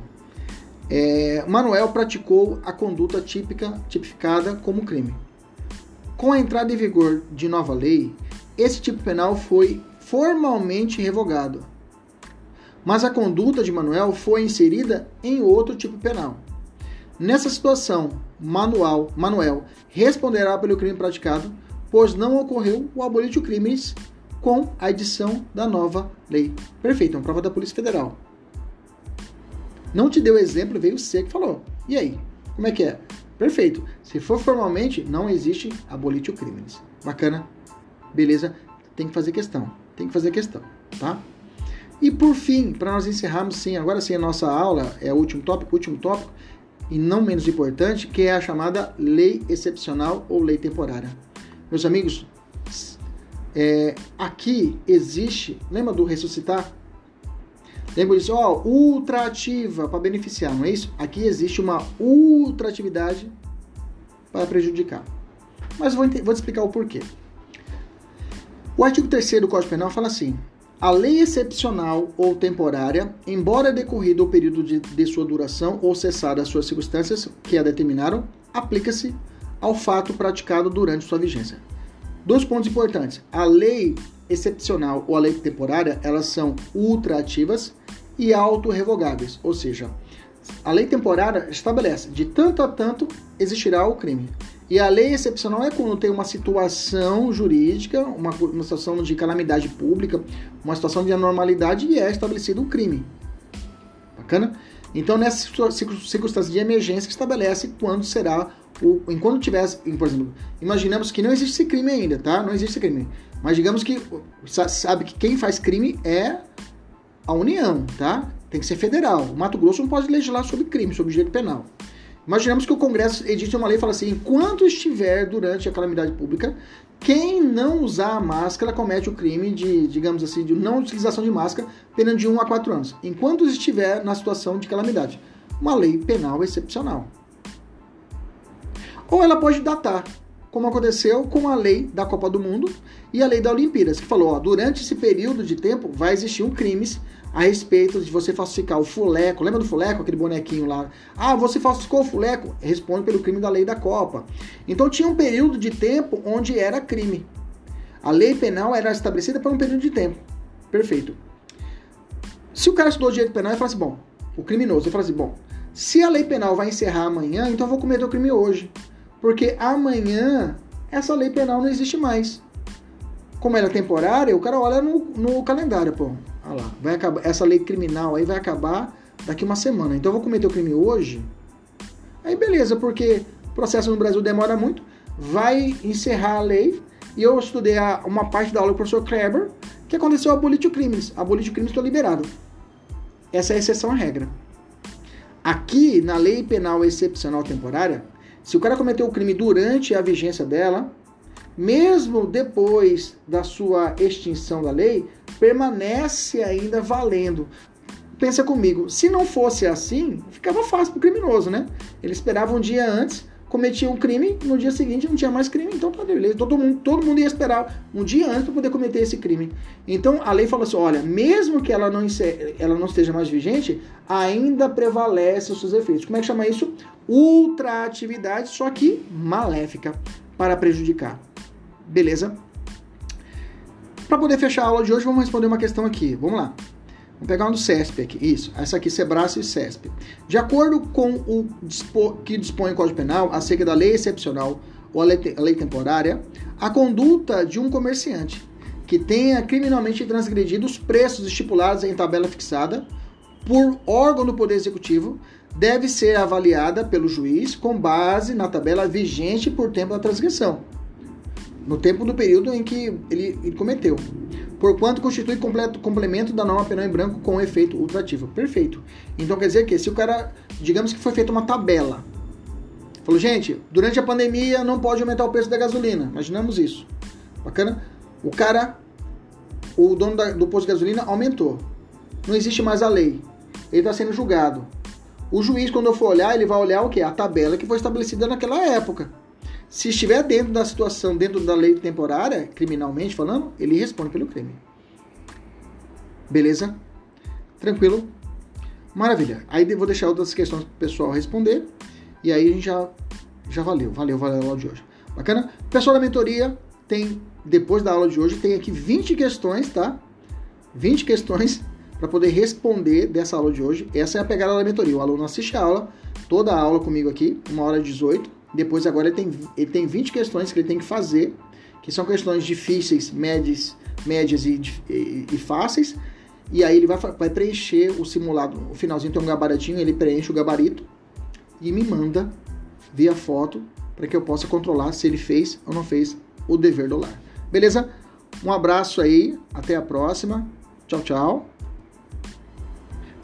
É, Manuel praticou a conduta típica, tipificada como crime. Com a entrada em vigor de nova lei, esse tipo penal foi formalmente revogado. Mas a conduta de Manuel foi inserida em outro tipo penal. Nessa situação, Manuel, Manuel responderá pelo crime praticado, pois não ocorreu o abolitio crimes com a edição da nova lei. Perfeito, é uma prova da Polícia Federal. Não te deu exemplo, veio você que falou. E aí? Como é que é? Perfeito. Se for formalmente, não existe abolitio crimes. Bacana? Beleza? Tem que fazer questão. Tem que fazer questão, tá? E por fim, para nós encerrarmos sim, agora sim a nossa aula é o último tópico, último tópico, e não menos importante, que é a chamada lei excepcional ou lei temporária. Meus amigos, é, aqui existe, lembra do ressuscitar? Lembra disso? Ó, ultraativa para beneficiar, não é isso? Aqui existe uma ultraatividade para prejudicar. Mas vou, vou te explicar o porquê. O artigo 3 do Código Penal fala assim: a lei excepcional ou temporária, embora decorrido o período de, de sua duração ou cessada as suas circunstâncias que a determinaram, aplica-se ao fato praticado durante sua vigência. Dois pontos importantes. A lei excepcional ou a lei temporária, elas são ultraativas e autorrevogáveis, ou seja, a lei temporária estabelece de tanto a tanto existirá o crime. E a lei excepcional é quando tem uma situação jurídica, uma, uma situação de calamidade pública, uma situação de anormalidade e é estabelecido um crime. Bacana? Então, nessa circunstância de emergência, estabelece quando será o, enquanto tivesse, por exemplo, imaginamos que não existe esse crime ainda, tá? Não existe esse crime. Mas digamos que sabe que quem faz crime é a União, tá? Tem que ser federal. O Mato Grosso não pode legislar sobre crime, sobre direito penal. Imaginamos que o Congresso edite uma lei e fala assim: enquanto estiver durante a calamidade pública, quem não usar a máscara comete o crime de, digamos assim, de não utilização de máscara, pena de 1 a 4 anos, enquanto estiver na situação de calamidade. Uma lei penal excepcional. Ou ela pode datar, como aconteceu com a lei da Copa do Mundo e a lei da Olimpíadas, que falou, ó, durante esse período de tempo vai existir um crimes a respeito de você falsificar o fuleco. Lembra do fuleco, aquele bonequinho lá? Ah, você falsificou o fuleco? Responde pelo crime da lei da Copa. Então tinha um período de tempo onde era crime. A lei penal era estabelecida por um período de tempo. Perfeito. Se o cara estudou direito penal, ele fala assim, bom, o criminoso, ele fala assim, bom, se a lei penal vai encerrar amanhã, então eu vou cometer o crime hoje. Porque amanhã essa lei penal não existe mais. Como ela é temporária, o cara olha no, no calendário, pô. Lá, vai acabar, essa lei criminal aí vai acabar daqui uma semana. Então eu vou cometer o crime hoje. Aí beleza, porque o processo no Brasil demora muito, vai encerrar a lei. E eu estudei a, uma parte da aula do professor Kleber, que aconteceu abolite crimes. Abolite crimes estou liberado. Essa é a exceção à regra. Aqui, na lei penal excepcional temporária, se o cara cometeu o crime durante a vigência dela, mesmo depois da sua extinção da lei, permanece ainda valendo. Pensa comigo, se não fosse assim, ficava fácil para o criminoso, né? Ele esperava um dia antes, cometia um crime, no dia seguinte não tinha mais crime, então tá beleza. Todo mundo, todo mundo ia esperar um dia antes para poder cometer esse crime. Então a lei falou assim: olha, mesmo que ela não, ela não esteja mais vigente, ainda prevalece os seus efeitos. Como é que chama isso? Ultraatividade, só que maléfica, para prejudicar. Beleza? Para poder fechar a aula de hoje, vamos responder uma questão aqui. Vamos lá. Vamos pegar um do CESP aqui. Isso. Essa aqui, Sebrae e CESP. De acordo com o que dispõe o Código Penal acerca da lei excepcional ou a lei, a lei temporária, a conduta de um comerciante que tenha criminalmente transgredido os preços estipulados em tabela fixada por órgão do Poder Executivo deve ser avaliada pelo juiz com base na tabela vigente por tempo da transgressão no tempo do período em que ele, ele cometeu, porquanto constitui completo, complemento da norma penal em branco com efeito ultrativo. Perfeito. Então quer dizer que se o cara, digamos que foi feita uma tabela, falou, gente, durante a pandemia não pode aumentar o preço da gasolina, imaginamos isso. Bacana? O cara, o dono da, do posto de gasolina aumentou. Não existe mais a lei. Ele está sendo julgado. O juiz, quando eu for olhar, ele vai olhar o que? A tabela que foi estabelecida naquela época. Se estiver dentro da situação, dentro da lei temporária, criminalmente falando, ele responde pelo crime. Beleza? Tranquilo? Maravilha. Aí vou deixar outras questões para o pessoal responder. E aí a gente já, já valeu. Valeu, valeu a aula de hoje. Bacana? Pessoal da mentoria tem, depois da aula de hoje, tem aqui 20 questões, tá? 20 questões para poder responder dessa aula de hoje. Essa é a pegada da mentoria. O aluno assiste a aula, toda a aula comigo aqui, uma hora e 18 depois agora ele tem, ele tem 20 questões que ele tem que fazer, que são questões difíceis, médias, médias e, e, e fáceis. E aí ele vai, vai preencher o simulado. O finalzinho tem um gabaritinho, ele preenche o gabarito e me manda via foto para que eu possa controlar se ele fez ou não fez o dever do lar. Beleza? Um abraço aí, até a próxima. Tchau, tchau.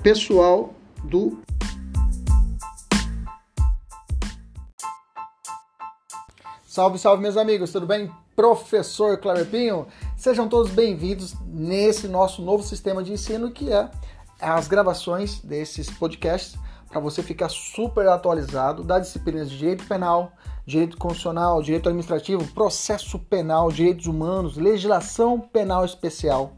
Pessoal do Salve, salve, meus amigos, tudo bem? Professor Clarebinho, sejam todos bem-vindos nesse nosso novo sistema de ensino que é as gravações desses podcasts para você ficar super atualizado das disciplinas de direito penal, direito constitucional, direito administrativo, processo penal, direitos humanos, legislação penal especial.